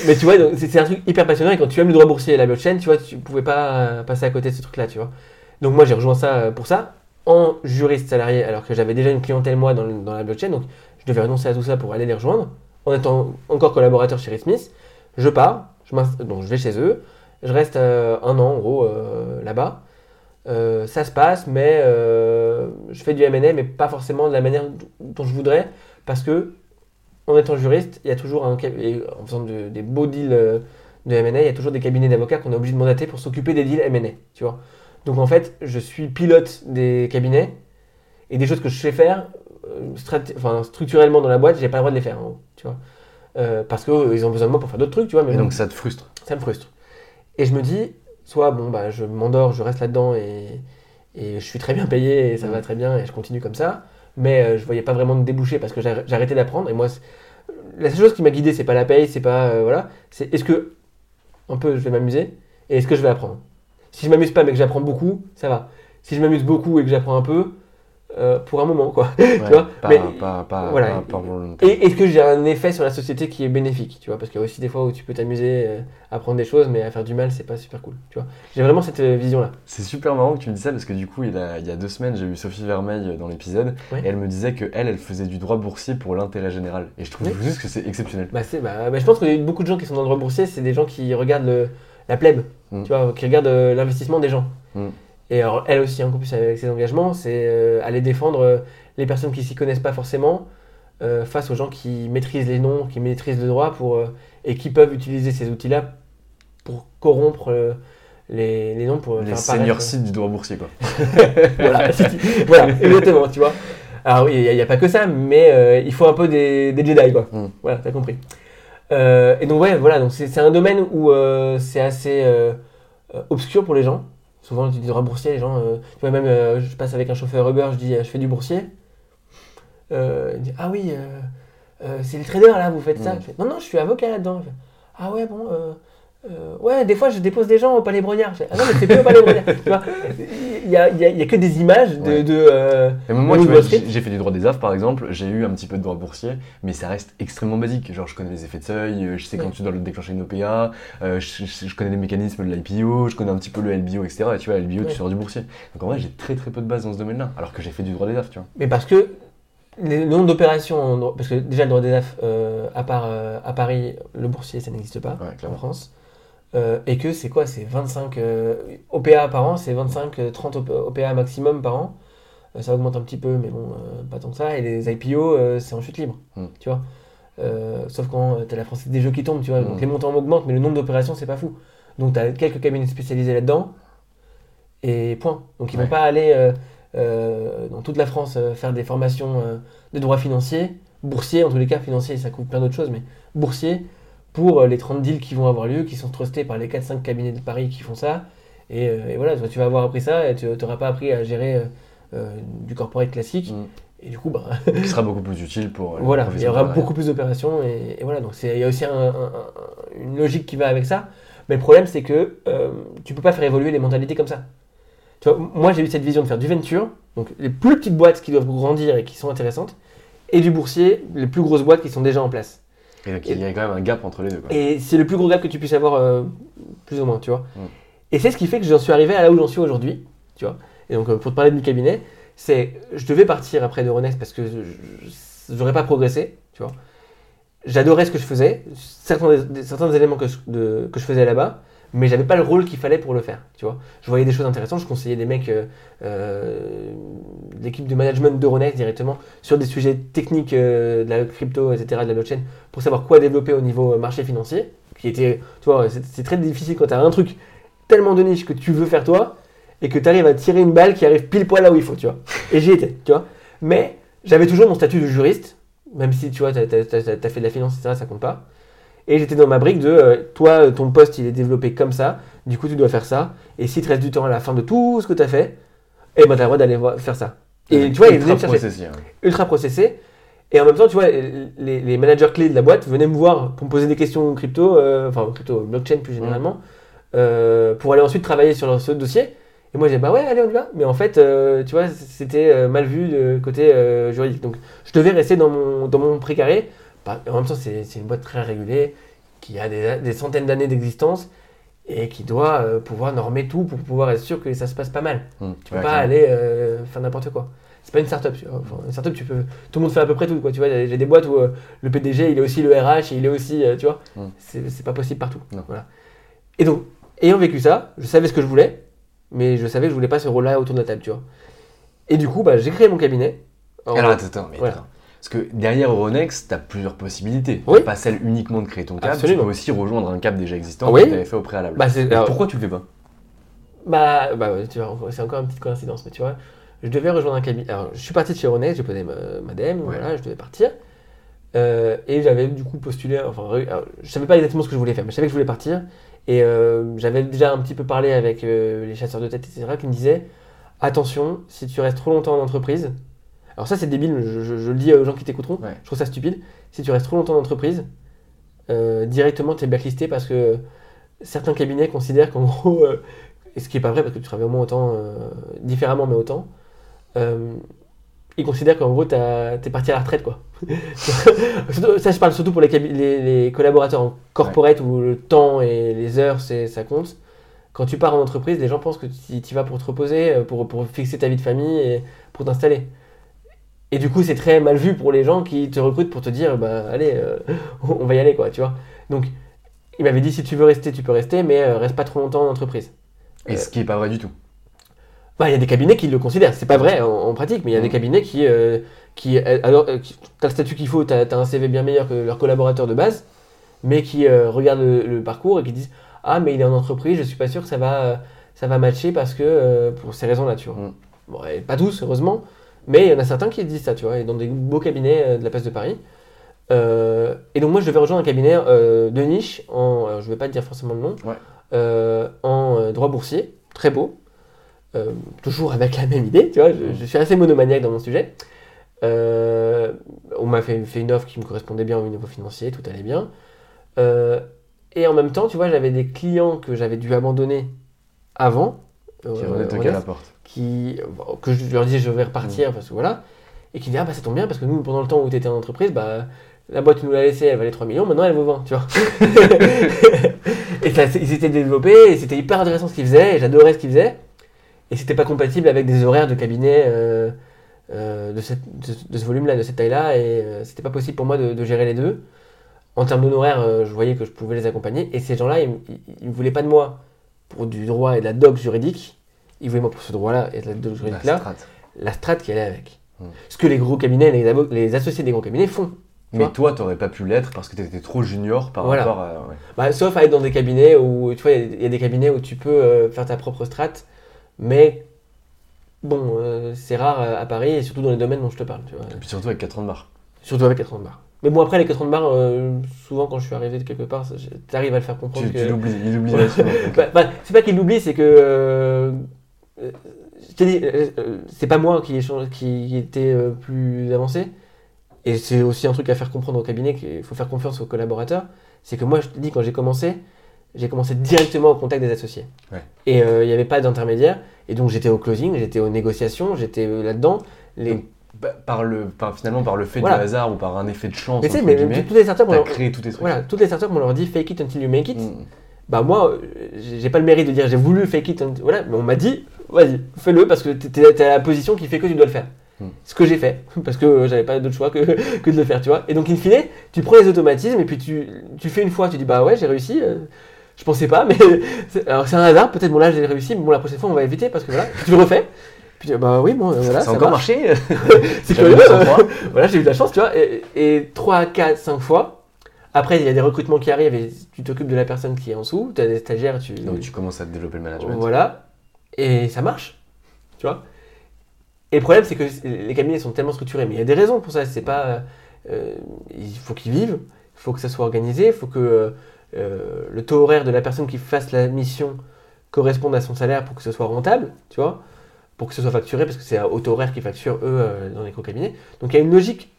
Mais tu vois, c'est un truc hyper passionnant et quand tu aimes le droit boursier et la blockchain, tu vois, tu pouvais pas passer à côté de ce truc-là, tu vois. Donc moi, j'ai rejoint ça pour ça, en juriste salarié, alors que j'avais déjà une clientèle, moi, dans, le- dans la blockchain, donc je devais renoncer à tout ça pour aller les rejoindre, en étant encore collaborateur chez Smith. Je pars, je, donc je vais chez eux, je reste euh, un an, en gros, euh, là-bas. Euh, ça se passe, mais je fais du M&A, mais pas forcément de la manière dont je voudrais, parce que en étant juriste, il y a toujours un et en faisant de- des beaux deals de M&A, il y a toujours des cabinets d'avocats qu'on est obligé de mandater pour s'occuper des deals M&A, tu vois. Donc en fait, je suis pilote des cabinets et des choses que je sais faire, enfin, structurellement dans la boîte, j'ai pas le droit de les faire, tu vois. Euh, parce qu'ils ont besoin de moi pour faire d'autres trucs, tu vois. Mais
Et
bon,
donc ça te frustre.
ça me frustre. Et je me dis, soit bon, bah, je m'endors, je reste là-dedans et, et je suis très bien payé et ça va très bien et je continue comme ça. Mais euh, je voyais pas vraiment de débouché parce que arrêté d'apprendre. Et moi, la seule chose qui m'a guidé, c'est pas la paye, c'est pas. euh, voilà. C'est est-ce que, un peu, je vais m'amuser et est-ce que je vais apprendre? Si je m'amuse pas mais que j'apprends beaucoup, ça va. Si je m'amuse beaucoup et que j'apprends un peu, euh, pour un moment, quoi. [laughs]
Ouais,
vois,
pas,
mais-
pas, pas,
voilà.
pas, pas volontaire.
Et est-ce que j'ai un effet sur la société qui est bénéfique, tu vois? Parce qu'il y a aussi des fois où tu peux t'amuser euh, à apprendre des choses, mais à faire du mal, c'est pas super cool, tu vois? J'ai vraiment cette euh, vision-là.
C'est super marrant que tu me dis ça parce que du coup, il, a- il y a deux semaines, j'ai eu Sophie Vermeil dans l'épisode
Ouais.
et elle me disait que elle, elle faisait du droit boursier pour l'intérêt général. Et je trouve
Oui.
juste que c'est exceptionnel.
Bah, c'est, bah, bah, je pense qu'il y a beaucoup de gens qui sont dans le droit boursier, c'est des gens qui regardent le- la plèbe,
Mm.
tu vois, qui regarde euh, l'investissement des gens.
Mm.
Et alors, elle aussi, en plus avec ses engagements, c'est euh, aller défendre euh, les personnes qui s'y connaissent pas forcément euh, face aux gens qui maîtrisent les noms, qui maîtrisent le droit pour, euh, et qui peuvent utiliser ces outils-là pour corrompre les, les noms pour
Les
paraître-
sites du droit boursier, quoi. [laughs]
voilà, voilà, exactement, tu vois. Alors oui, il n'y a, pas que ça, mais il faut un peu des, des Jedi, quoi.
Mm.
Voilà, t'as compris. Et donc ouais, voilà, donc c'est un domaine où c'est assez obscur pour les gens. Souvent, tu dis droit boursier, les gens, euh, tu vois, même euh, je passe avec un chauffeur Uber, je dis, euh, je fais du boursier. Il dit, ah oui, c'est le trader là, vous faites ça.
Mm.
Je fais, non, non, je suis avocat là-dedans. Ah ouais, bon, euh, ouais, des fois je dépose des gens au Palais Brognard. Ah non, mais c'est plus au Palais Brognard. il y a, y a- y a que des images de.
Ouais.
de euh,
moi,
de
j'ai fait du droit des AF par exemple, j'ai eu un petit peu de droit boursier, mais ça reste extrêmement basique. Genre, je connais les effets de seuil, euh, je sais quand
Ouais.
tu dois le déclencher une OPA, euh, je, je- je connais les mécanismes de l'IPO, je connais un petit peu le LBO, etc. Et tu vois, LBO,
Ouais.
tu sors du boursier. Donc en vrai, j'ai très très peu de base dans ce domaine-là, alors que j'ai fait du droit des AF, tu vois.
Mais parce que les- le nombre d'opérations, parce que déjà le droit des AF, euh, à part euh, à Paris, le boursier, ça n'existe pas
Ouais,
en. France. Euh, et que c'est quoi C'est 25 euh, OPA par an, c'est 25, euh, 30 OP- OPA maximum par an. Euh, ça augmente un petit peu, mais bon, pas tant que ça. Et les IPO, c'est en chute libre,
Hmm.
tu vois. Sauf quand tu as la Française des jeux qui tombe, tu vois. Donc
Hmm.
les montants augmentent, mais le nombre d'opérations, c'est pas fou. Donc tu as quelques cabinets spécialisés là-dedans, et point. Donc ils
Ouais.
vont pas aller dans toute la France faire des formations de droit financier, boursier, en tous les cas, financier, ça couvre plein d'autres choses, mais boursier, pour euh, les 30 deals qui vont avoir lieu, qui sont trustés par les 4-5 cabinets de Paris qui font ça. Et, euh, et voilà, tu vas avoir appris ça et tu n'auras pas appris à gérer euh, du corporate classique.
Mm.
Et du coup, bah, [laughs]
Qui sera beaucoup plus utile pour.
voilà, il y aura beaucoup plus d'opérations et, et voilà, donc il y a aussi un- un- un- une logique qui va avec ça. Mais le problème, c'est que euh, tu peux pas faire évoluer les mentalités comme ça. Tu vois, moi, j'ai eu cette vision de faire du venture, donc les plus petites boîtes qui doivent grandir et qui sont intéressantes, et du boursier, les plus grosses boîtes qui sont déjà en place.
Et donc il y a quand même un gap entre les deux, quoi.
Et c'est le plus gros gap que tu puisses avoir, euh, plus ou moins, tu vois.
Mm.
Et c'est ce qui fait que j'en suis arrivé à là où j'en suis aujourd'hui, tu vois. Et donc, euh, pour te parler du cabinet, c'est je devais partir après de Renex parce que j'aurais pas progressé, tu vois. J'adorais ce que je faisais, certains, des- certains des éléments que je, de- que je faisais là-bas, mais j'avais pas le rôle qu'il fallait pour le faire, tu vois. Je voyais des choses intéressantes, je conseillais des mecs, euh, euh, l'équipe de management d'Euronext directement, sur des sujets techniques euh, de la crypto, etc., de la blockchain, pour savoir quoi développer au niveau marché financier, qui était, tu vois, c'est c'est très difficile quand tu as un truc tellement de niche que tu veux faire toi, et que tu arrives à tirer une balle qui arrive pile poil là où il faut, tu vois. Et j'y étais, tu vois. Mais j'avais toujours mon statut de juriste, même si, tu vois, tu as, fait de la finance, etc., ça compte pas. Et j'étais dans ma brique de, euh, toi, euh, ton poste, il est développé comme ça, du coup, tu dois faire ça, et si te reste du temps à la fin de tout ce que tu as fait, eh ben, tu as le droit d'aller faire ça. Et tu vois,
Ultra
chercher
processé, hein.
ultra processé. Et en même temps, tu vois, les, les managers clés de la boîte venaient me voir pour me poser des questions crypto, euh, enfin crypto, blockchain plus généralement, euh, pour aller ensuite travailler sur ce dossier. Et moi, j'ai dit, bah ouais, allez, on y va. Mais en fait, euh, tu vois, c'était mal vu de côté juridique. Donc, je devais rester dans mon, dans mon précaré. En même temps, c'est une boîte très régulée, qui a des, des centaines d'années d'existence et qui doit euh, pouvoir normer tout pour pouvoir être sûr que ça se passe pas mal.
Hum,
Tu peux
ouais,
pas
clairement.
aller euh, faire n'importe quoi. C'est pas une start-up. Enfin, une start-up, tu peux. Tout le monde fait à peu près tout. Quoi. Tu vois, j'ai des boîtes où euh, le PDG, il est aussi le RH, et il est aussi. tu vois,
Mm.
c'est pas possible partout. Voilà. Et donc, ayant vécu ça, je savais ce que je voulais, mais je savais que je voulais pas ce rôle-là autour de la table, tu vois. Et du coup, bah, j'ai créé mon cabinet. Alors,
Alors attends, attends, mais
Voilà.
attends. Parce que derrière Euronext, tu as plusieurs possibilités.
Oui.
Pas celle uniquement de créer ton cap,
Absolument.
tu peux aussi rejoindre un cap déjà existant
Oui.
que tu avais fait au préalable.
bah, alors,
Pourquoi tu le fais pas?
Bah, bah ouais, tu vois, c'est encore une petite coïncidence, mais tu vois, je devais rejoindre un cabinet. Alors, je suis parti de chez Ronex, j'ai posé ma, ma DM, voilà, je devais partir. Euh, et j'avais du coup postulé, enfin, alors, je savais pas exactement ce que je voulais faire, mais je savais que je voulais partir. Et euh, j'avais déjà un petit peu parlé avec euh, les chasseurs de tête, etc., qui me disaient attention, si tu restes trop longtemps en entreprise, alors ça c'est débile, je, je- je le dis aux gens qui t'écouteront,
Ouais.
je trouve ça stupide. Si tu restes trop longtemps en entreprise, euh, directement tu es blacklisté parce que certains cabinets considèrent qu'en [laughs] gros, euh, et ce qui est pas vrai parce que tu travailles au moins autant, euh, différemment mais autant, ils considèrent qu'en gros t'es parti à la retraite quoi. [laughs] Ça je parle surtout pour les, cabi- les, les collaborateurs en corporate où le temps et les heures ça compte. Quand tu pars en entreprise, les gens pensent que tu y vas pour te reposer, pour, pour fixer ta vie de famille et pour t'installer. Et du coup, c'est très mal vu pour les gens qui te recrutent pour te dire, bah allez, euh, [laughs] on va y aller, quoi, tu vois. Donc, il m'avait dit si tu veux rester, tu peux rester, mais euh, reste pas trop longtemps en entreprise.
Et ce qui est pas vrai du tout.
Bah, il y a des cabinets qui le considèrent. C'est pas vrai en, en pratique, mais il y a des
Mhm.
cabinets qui, euh, qui alors, qui- t'as le statut qu'il faut, t'as as un CV bien meilleur que leurs collaborateurs de base, mais qui regardent le, le parcours et qui disent ah mais il est en entreprise, je suis pas sûr que ça va, ça va matcher parce que pour ces raisons-là, tu vois.
Mhm.
Bon, et pas tous heureusement, mais il y en a certains qui disent ça, tu vois, et dans des beaux cabinets euh, de la place de Paris. Euh, et donc moi je devais rejoindre un cabinet euh, de niche, en, alors, je vais pas te dire forcément le nom,
Ouais.
euh, en droit boursier, très beau, toujours avec la même idée, tu vois, je, je suis assez monomaniaque dans mon sujet. On m'a fait, fait une offre qui me correspondait bien au niveau financier, tout allait bien. Et en même temps, tu vois, j'avais des clients que j'avais dû abandonner avant,
Qui toquer à la porte.
Qui, que je leur disais je vais repartir parce que voilà, et qui disaient ah bah ça tombe bien parce que nous pendant le temps où tu étais en entreprise, bah la boîte nous l'a laissée, elle valait 3 millions, maintenant elle vaut 20, tu vois. [laughs] et ça, ils s'étaient développés, et c'était hyper intéressant ce qu'ils faisaient, et j'adorais ce qu'ils faisaient, et c'était pas compatible avec des horaires de cabinet euh, euh, de, cette- de- de ce volume-là, de cette taille-là, et euh, c'était pas possible pour moi de, de gérer les deux. En termes d'honoraires, je voyais que je pouvais les accompagner, et ces gens-là, ils, ils voulaient pas de moi pour du droit et de la doc juridique, ils voulaient moi pour ce droit-là et La juridique-là,
strat.
la strate qui allait avec.
Hmm.
Ce que les gros cabinets, les, les associés des gros cabinets font. Tu
Mais toi, t'aurais pas pu l'être parce que t'étais trop junior par
Voilà.
rapport à. ouais.
Bah, sauf à être dans des cabinets où, tu vois, il y a- il y, a des cabinets où tu peux euh, faire ta propre strate, mais bon, euh, c'est rare euh, à Paris et surtout dans les domaines dont je te parle, tu vois.
Et puis surtout avec 4 ans de barre.
Surtout avec 4 ans de barre. Mais bon, après les 4 ans de barre, souvent quand je suis arrivé de quelque part, tu arrives à le faire comprendre
Tu,
que.
tu l'oublies, il oublie.
Bah, bah, c'est pas qu'il l'oublie, c'est que. Euh, je t'ai dit, euh, euh, c'est pas moi qui, qui, était euh, plus avancé. Et c'est aussi un truc à faire comprendre au cabinet qu'il faut faire confiance aux collaborateurs. C'est que moi, je te dis, quand j'ai commencé, j'ai commencé directement au contact des associés.
Ouais.
Et il n'y avait pas d'intermédiaire. Et donc j'étais au closing, j'étais aux négociations, j'étais là-dedans. Les...
Donc, Bah, par le, par- finalement, par le fait
Voilà.
du hasard ou par un effet de chance,
mais tu sais, mais toutes les startups, on leur-
créé tous tes trucs.
voilà, toutes les startups, on leur dit fake it until you make it.
Mm.
Bah moi, j'ai pas le mérite de dire j'ai voulu fake it, and- voilà, mais on m'a dit, vas-y, fais-le parce que à la position qui fait que tu dois le faire.
Hmm.
Ce que j'ai fait, [laughs] parce que euh, j'avais pas d'autre choix que, [laughs] que de le faire, tu vois. Et donc, in fine, tu prends les automatismes et puis tu, tu fais une fois, tu dis bah ouais, j'ai réussi, euh, je pensais pas, [laughs] mais c'est- alors c'est un hasard, peut-être bon là j'ai réussi, mais bon la prochaine fois on va éviter parce que voilà, tu le refais. Puis tu dis, bah oui, bon, euh, voilà,
ça
ça
a encore marché
C'est curieux.
sang-froid.
voilà, j'ai eu de la chance, tu vois. Et, et 3, 4, 5 fois. Après, il y a des recrutements qui arrivent et tu t'occupes de la personne qui est en dessous. Tu as des stagiaires, tu.
Donc tu commences à développer le management.
Voilà. Et ça marche. Tu vois. Et le problème, c'est que les cabinets sont tellement structurés. Mais il y a des raisons pour ça. C'est pas. euh, il faut qu'ils vivent. Il faut que ça soit organisé. Il faut que euh, le taux horaire de la personne qui fasse la mission corresponde à son salaire pour que ce soit rentable. Tu vois. Pour que ce soit facturé, parce que c'est au taux horaire qu'ils facturent eux euh, dans les gros cabinets. Donc il y a une logique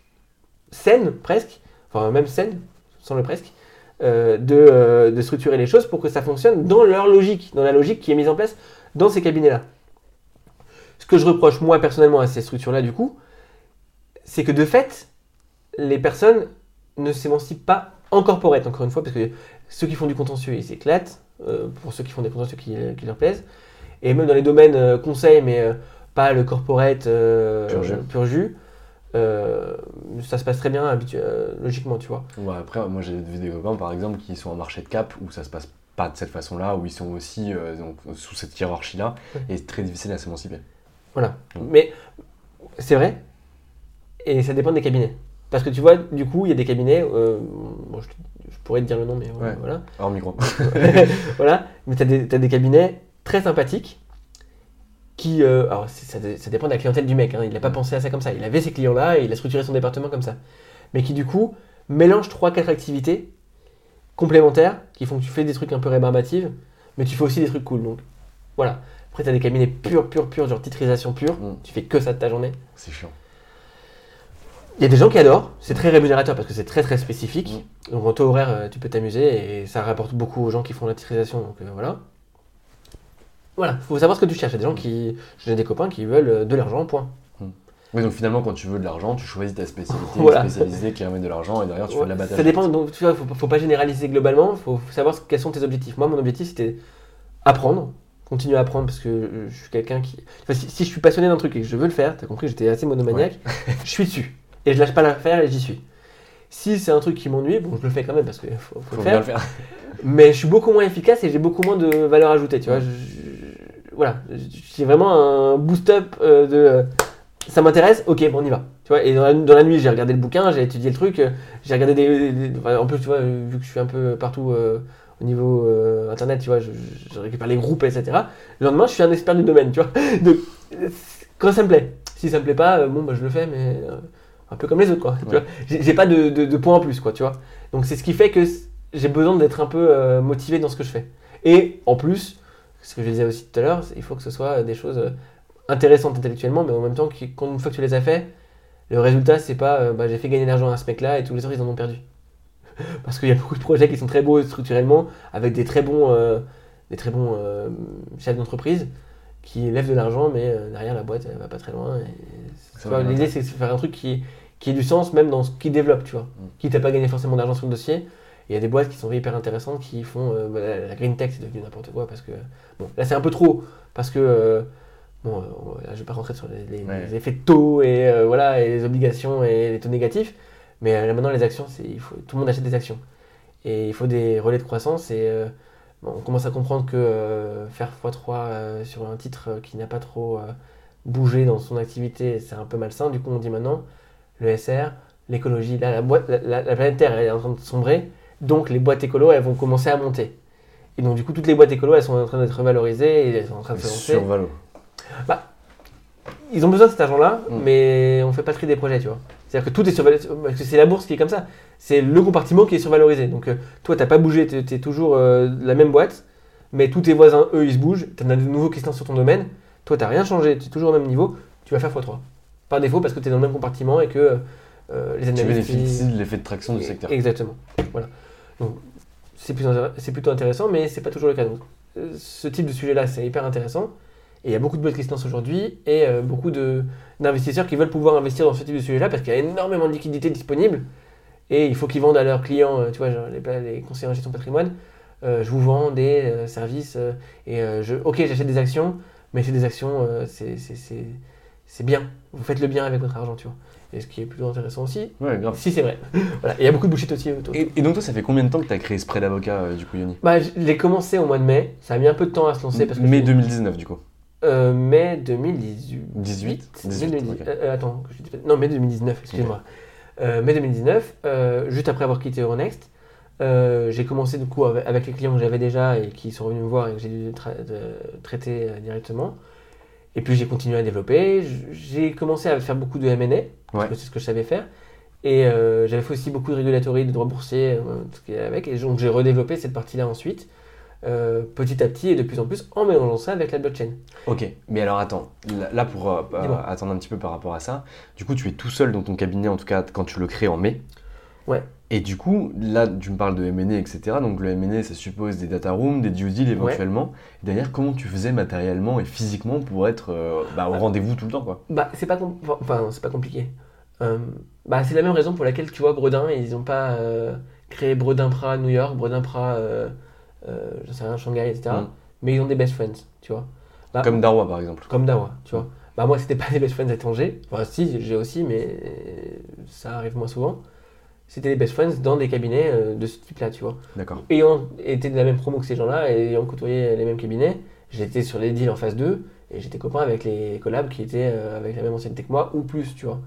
saine, presque. Enfin, même saine, sans le presque. euh, euh, de structurer les choses pour que ça fonctionne dans leur logique, dans la logique qui est mise en place dans ces cabinets-là. Ce que je reproche moi personnellement à ces structures-là, du coup, c'est que de fait, les personnes ne s'émancipent pas en corporate, encore une fois, parce que ceux qui font du contentieux, ils s'éclatent, euh, pour ceux qui font des contentieux qui, qui leur plaisent, et même dans les domaines euh, conseils, mais euh, pas le corporate euh,
Pur jus.
pur jus, euh, ça se passe très bien euh, logiquement, tu vois.
Ouais, après, moi j'ai vu des copains par exemple qui sont en marché de cap où ça se passe pas de cette façon-là, où ils sont aussi euh, donc, sous cette hiérarchie-là,
Ouais.
et c'est très difficile à s'émanciper.
Voilà. Mais c'est vrai. Et ça dépend des cabinets. Parce que tu vois, du coup, il y a des cabinets. euh, bon, je, je pourrais te dire le nom, mais
Ouais.
voilà.
Hors micro. [laughs]
voilà. Mais tu as, des cabinets très sympathiques qui. euh, alors, ça, dé- ça dépend de la clientèle du mec. hein, il n'a pas pensé à ça comme ça. Il avait ces clients-là et il a structuré son département comme ça. Mais qui, du coup, mélangent 3-4 activités complémentaires qui font que tu fais des trucs un peu rébarbatifs, mais tu fais aussi des trucs cool. Donc, voilà. Après, tu as des cabinets purs, purs, purs, genre titrisation pure.
Mm.
Tu fais que ça de ta journée.
C'est chiant.
Il y a des gens qui adorent, c'est très rémunérateur parce que c'est très très spécifique. Donc en taux horaire, euh, tu peux t'amuser et ça rapporte beaucoup aux gens qui font la titrisation. Donc euh, voilà. Voilà, faut savoir ce que tu cherches. Il y a des gens qui. J'ai des copains qui veulent euh, de l'argent, point.
Oui, donc finalement, quand tu veux de l'argent, tu choisis ta spécialité
Voilà.
spécialisée qui amène de l'argent et derrière tu fais de l'abattage.
ça dépend, donc tu vois, faut, faut pas généraliser globalement, il faut savoir quels sont tes objectifs. Moi, mon objectif c'était apprendre, continuer à apprendre parce que euh, je suis quelqu'un qui. enfin, si, si je suis passionné d'un truc et que je veux le faire, t'as compris, j'étais assez monomaniaque, [laughs] je suis dessus. Et je lâche pas l'affaire et j'y suis. Si c'est un truc qui m'ennuie, bon, je le fais quand même parce qu'il faut, faut
Faut
le
bien
faire.
le faire. [laughs]
Mais je suis beaucoup moins efficace et j'ai beaucoup moins de valeur ajoutée, tu vois.
Ouais.
Je- je- voilà, j'ai vraiment un boost-up euh, de euh, ça m'intéresse, ok, bon, on y va. Tu vois, et dans la, dans la nuit, j'ai regardé le bouquin, j'ai étudié le truc, euh, j'ai regardé des, En plus, tu vois, euh, vu que je suis un peu partout euh, au niveau euh, internet, tu vois, je, récupère les groupes, etc. Le lendemain, je suis un expert du domaine, tu vois. [laughs] Donc, quand ça me plaît. Si ça me plaît pas, euh, bon, bah, je le fais, mais un peu comme les autres, quoi.
Ouais.
J'ai pas de, de, de points en plus, quoi, tu vois. Donc, c'est ce qui fait que j'ai besoin d'être un peu motivé dans ce que je fais. Et en plus, ce que je disais aussi tout à l'heure, il faut que ce soit des choses intéressantes intellectuellement, mais en même temps, une fois que tu les as fait, le résultat, c'est pas euh, bah, j'ai fait gagner de l'argent à ce mec-là et tous les autres ils en ont perdu. [laughs] Parce qu'il y a beaucoup de projets qui sont très beaux structurellement, avec des très bons, euh, des très bons euh, chefs d'entreprise qui lèvent de l'argent, mais derrière la boîte elle va pas très loin. L'idée c'est de faire un truc qui, qui ait du sens même dans ce qu'ils développent, tu vois.
Mm.
Quitte à pas gagner forcément d'argent sur le dossier, il y a des boîtes qui sont hyper intéressantes qui font bah, la- green tech c'est devenu n'importe quoi parce que bon là c'est un peu trop parce que bon euh, là, je vais pas rentrer sur les, les-
Ouais.
les effets de taux et euh, voilà et les obligations et les taux négatifs mais euh, là maintenant les actions c'est il faut tout le monde achète des actions. Et il faut des relais de croissance et euh, bon, on commence à comprendre que faire x3 euh, sur un titre qui n'a pas trop bougé dans son activité c'est un peu malsain. Du coup on dit maintenant le SR l'écologie là la boîte la, la- la planète Terre elle est en train de sombrer donc les boîtes écolo elles vont commencer à monter. Et donc du coup toutes les boîtes écolo elles sont en train d'être valorisées et elles sont en train de se lancer
Survalo.
ils ont besoin de cet argent-là,
Mm.
mais on fait pas tri des projets, tu vois. C'est-à-dire que tout est survalorisé, parce que c'est la bourse qui est comme ça. C'est le compartiment qui est survalorisé. Donc euh, toi, t'as pas bougé, tu es toujours euh, la même boîte, mais tous tes voisins, eux, ils se bougent. Tu en as de nouveaux qui se lancent sur ton domaine. Toi, t'as rien changé, tu es toujours au même niveau. Tu vas faire x3. Par défaut, parce que tu es dans le même compartiment et que euh, les
Tu
analystes... ils-
bénéficies de l'effet de traction du secteur.
Exactement. Voilà. Donc, c'est plutôt, intér- c'est plutôt intéressant, mais c'est pas toujours le cas. Donc, euh, ce type de sujet-là, c'est hyper intéressant. Et il y a beaucoup de boîtes qui se lancent aujourd'hui et euh, beaucoup de- d'investisseurs qui veulent pouvoir investir dans ce type de sujet-là parce qu'il y a énormément de liquidités disponibles et il faut qu'ils vendent à leurs clients, euh, tu vois, genre les, conseillers en gestion patrimoine, euh, je vous vends des euh, services et je, ok, j'achète des actions, mais c'est des actions, c'est- c'est- c'est c'est bien. Vous faites le bien avec votre argent, tu vois. Et ce qui est plutôt intéressant aussi,
Ouais, grave.
si c'est vrai. [laughs] voilà. Et il y a beaucoup de bullshit aussi autour.
Et, et donc toi, ça fait combien de temps que tu as créé ce prêt d'avocat, du coup, Yoni
Bah, je l'ai commencé au mois de mai. Ça a mis un peu de temps à se lancer parce que
Mai
je-
2019, du coup.
Euh, mai 2018.
18,
18,
18, ok.
euh, euh, attends, je dis non, mai 2019, excuse-moi. Euh, mai 2019, euh, juste après avoir quitté Euronext, j'ai commencé du coup avec, avec les clients que j'avais déjà et qui sont venus me voir et que j'ai dû tra- traiter directement. Et puis j'ai continué à développer. J'ai commencé à faire beaucoup de M&A, parce que c'est ce que je savais faire. Et j'avais fait aussi beaucoup de régulatory, de droit boursier, euh, tout ce qui est avec. Et donc j'ai redéveloppé cette partie-là ensuite, euh, petit à petit et de plus en plus, en mélangeant ça avec la blockchain.
Ok, mais alors attends, là, pour euh,
Dis-moi.
attendre un petit peu par rapport à ça, du coup tu es tout seul dans ton cabinet, en tout cas quand tu le crées en mai.
Ouais.
Et du coup, là tu me parles de M&A, etc. Donc le M&A ça suppose des data rooms, des due deals éventuellement. Et D'ailleurs, comment tu faisais matériellement et physiquement pour être euh, bah, au rendez-vous tout le temps quoi?
Bah, c'est pas, enfin, pas compliqué. Bah, c'est la même raison pour laquelle tu vois Bredin, ils n'ont pas créé Bredin Pra à New York, Bredin Pra, je sais rien, Shanghai, etc.
Mm.
Mais ils ont des best friends, tu vois. Bah,
Comme Darwa par exemple.
comme Dawa, tu vois. Bah, moi, c'était pas des best friends étrangers. Enfin, si, j'ai aussi, mais ça arrive moins souvent. C'était des best friends dans des cabinets euh, de ce type-là, tu vois.
D'accord.
ayant été de la même promo que ces gens-là et ayant côtoyé les mêmes cabinets, j'étais sur les deals en phase 2 et j'étais copain avec les collabs qui étaient euh, avec la même ancienneté que moi ou plus, tu vois.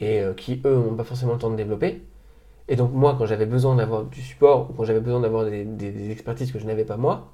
Et euh, qui, eux, n'ont pas forcément le temps de développer. Et donc, moi, quand j'avais besoin d'avoir du support ou quand j'avais besoin d'avoir des, des- des expertises que je n'avais pas moi,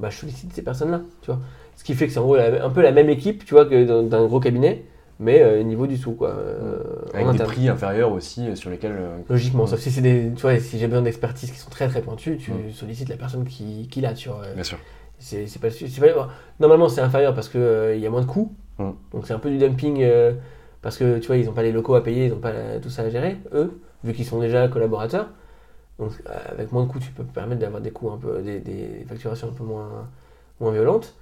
bah, je sollicite ces personnes-là, tu vois. Ce qui fait que c'est en gros la- un peu la même équipe, tu vois, que dans- d'un gros cabinet, mais euh, niveau du sous, quoi. euh, en
Avec des prix inférieurs aussi euh, sur lesquels. euh,
Logiquement, sauf si c'est des, tu vois, si j'ai besoin d'expertise qui sont très très pointues, tu
Mm.
sollicites la personne qui, qui l'a, tu vois.
Bien sûr.
C'est pas, pas- normalement c'est inférieur parce que euh, il y a moins de coûts,
Mm.
donc c'est un peu du dumping euh, parce que tu vois ils n'ont pas les locaux à payer, ils n'ont pas la- tout ça à gérer eux, vu qu'ils sont déjà collaborateurs. Donc euh, avec moins de coûts, tu peux te permettre d'avoir des coûts un peu, des, des facturations un peu moins, moins violentes.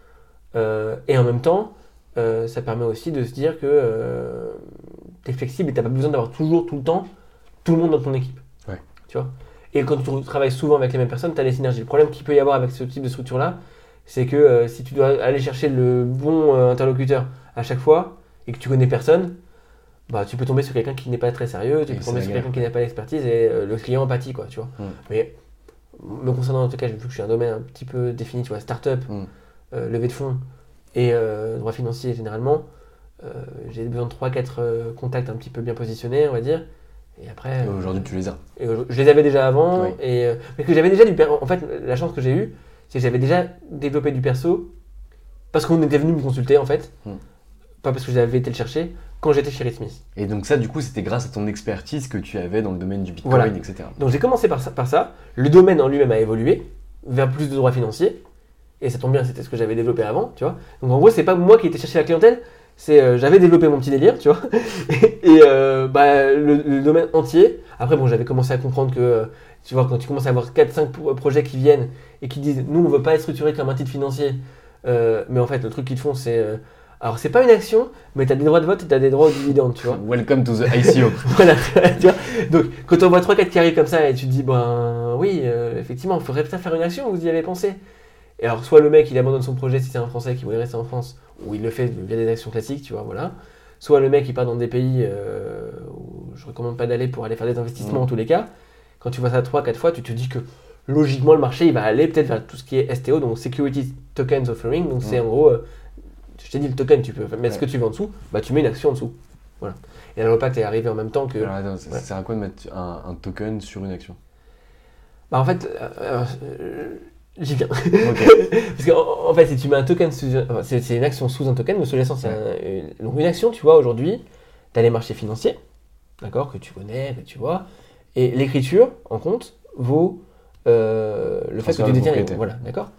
Euh, et en même temps, euh, ça permet aussi de se dire que tu es flexible et tu pas besoin d'avoir toujours, tout le temps, tout le monde dans ton équipe.
Ouais.
Tu vois? Et quand tu travailles souvent avec les mêmes personnes, tu as les synergies. Le problème qu'il peut y avoir avec ce type de structure-là, c'est que euh, si tu dois aller chercher le bon euh, interlocuteur à chaque fois et que tu connais personne, bah, tu peux tomber sur quelqu'un qui n'est pas très sérieux, tu
Et
peux tomber sur quelqu'un qui n'a pas d'expertise et euh, le client empathie, quoi, tu vois.
Mm.
Mais me concernant en tout cas, vu que je suis un domaine un petit peu défini, tu vois, start-up,
Mm.
euh, levée de fonds et euh, droit financier généralement, j'ai besoin de 3-4 contacts un petit peu bien positionnés, on va dire. Et après,
Aujourd'hui, tu les as.
et je les avais déjà avant,
Oui.
et, mais que j'avais déjà du per- En fait, la chance que j'ai eue, c'est que j'avais déjà développé du perso parce qu'on était venu me consulter en fait,
Hmm.
pas parce que j'avais été le chercher quand j'étais chez Smith.
Et donc ça, du coup, c'était grâce à ton expertise que tu avais dans le domaine du Bitcoin,
Voilà.
etc.
Donc j'ai commencé par ça, par ça. Le domaine en lui-même a évolué vers plus de droits financiers. Et ça tombe bien, c'était ce que j'avais développé avant, tu vois. Donc en gros, c'est pas moi qui étais chercher la clientèle, c'est euh, j'avais développé mon petit délire, tu vois. [laughs] et euh, bah, le, le domaine entier. Après, bon, j'avais commencé à comprendre que, euh, tu vois, quand tu commences à avoir 4-5 pro- projets qui viennent et qui disent, nous, on veut pas être structuré comme un titre financier, mais en fait, le truc qu'ils te font, c'est. Alors, c'est pas une action, mais tu as des droits de vote et tu as des droits aux dividendes, tu vois. [laughs]
Welcome to the ICO. [laughs]
Voilà, tu vois. Donc, quand on voit 3-4 qui arrivent comme ça et tu te dis, ben oui, euh, effectivement, il faudrait peut-être faire une action, vous y avez pensé. Et alors, soit le mec, il abandonne son projet si c'est un Français qui voulait rester en France, ou il le fait via des actions classiques, tu vois, voilà. Soit le mec, il part dans des pays euh, où je recommande pas d'aller pour aller faire des investissements en tous les cas. Quand tu vois ça 3-4 fois, tu te dis que logiquement, le marché, il va aller peut-être vers tout ce qui est STO, donc Security Tokens Offering. Donc, c'est
Mhm.
en gros, euh, je t'ai dit, le token, tu peux mettre ce que tu veux en dessous, bah tu mets une action en dessous. Voilà. Et la Lopact est arrivé en même temps que.
Alors attends, ça sert à quoi de mettre un, un token sur une action?
Bah en fait, euh, euh, j'y viens. [laughs] Parce qu'en en fait, si tu mets un token sous un- enfin, c'est c'est une action sous un token, mais sous l'essence, c'est un- une- donc une action, tu vois, aujourd'hui, tu as les marchés financiers, d'accord, que tu connais, que tu vois, et l'écriture en compte vaut euh, le fait que tu détiens. Voilà, d'accord?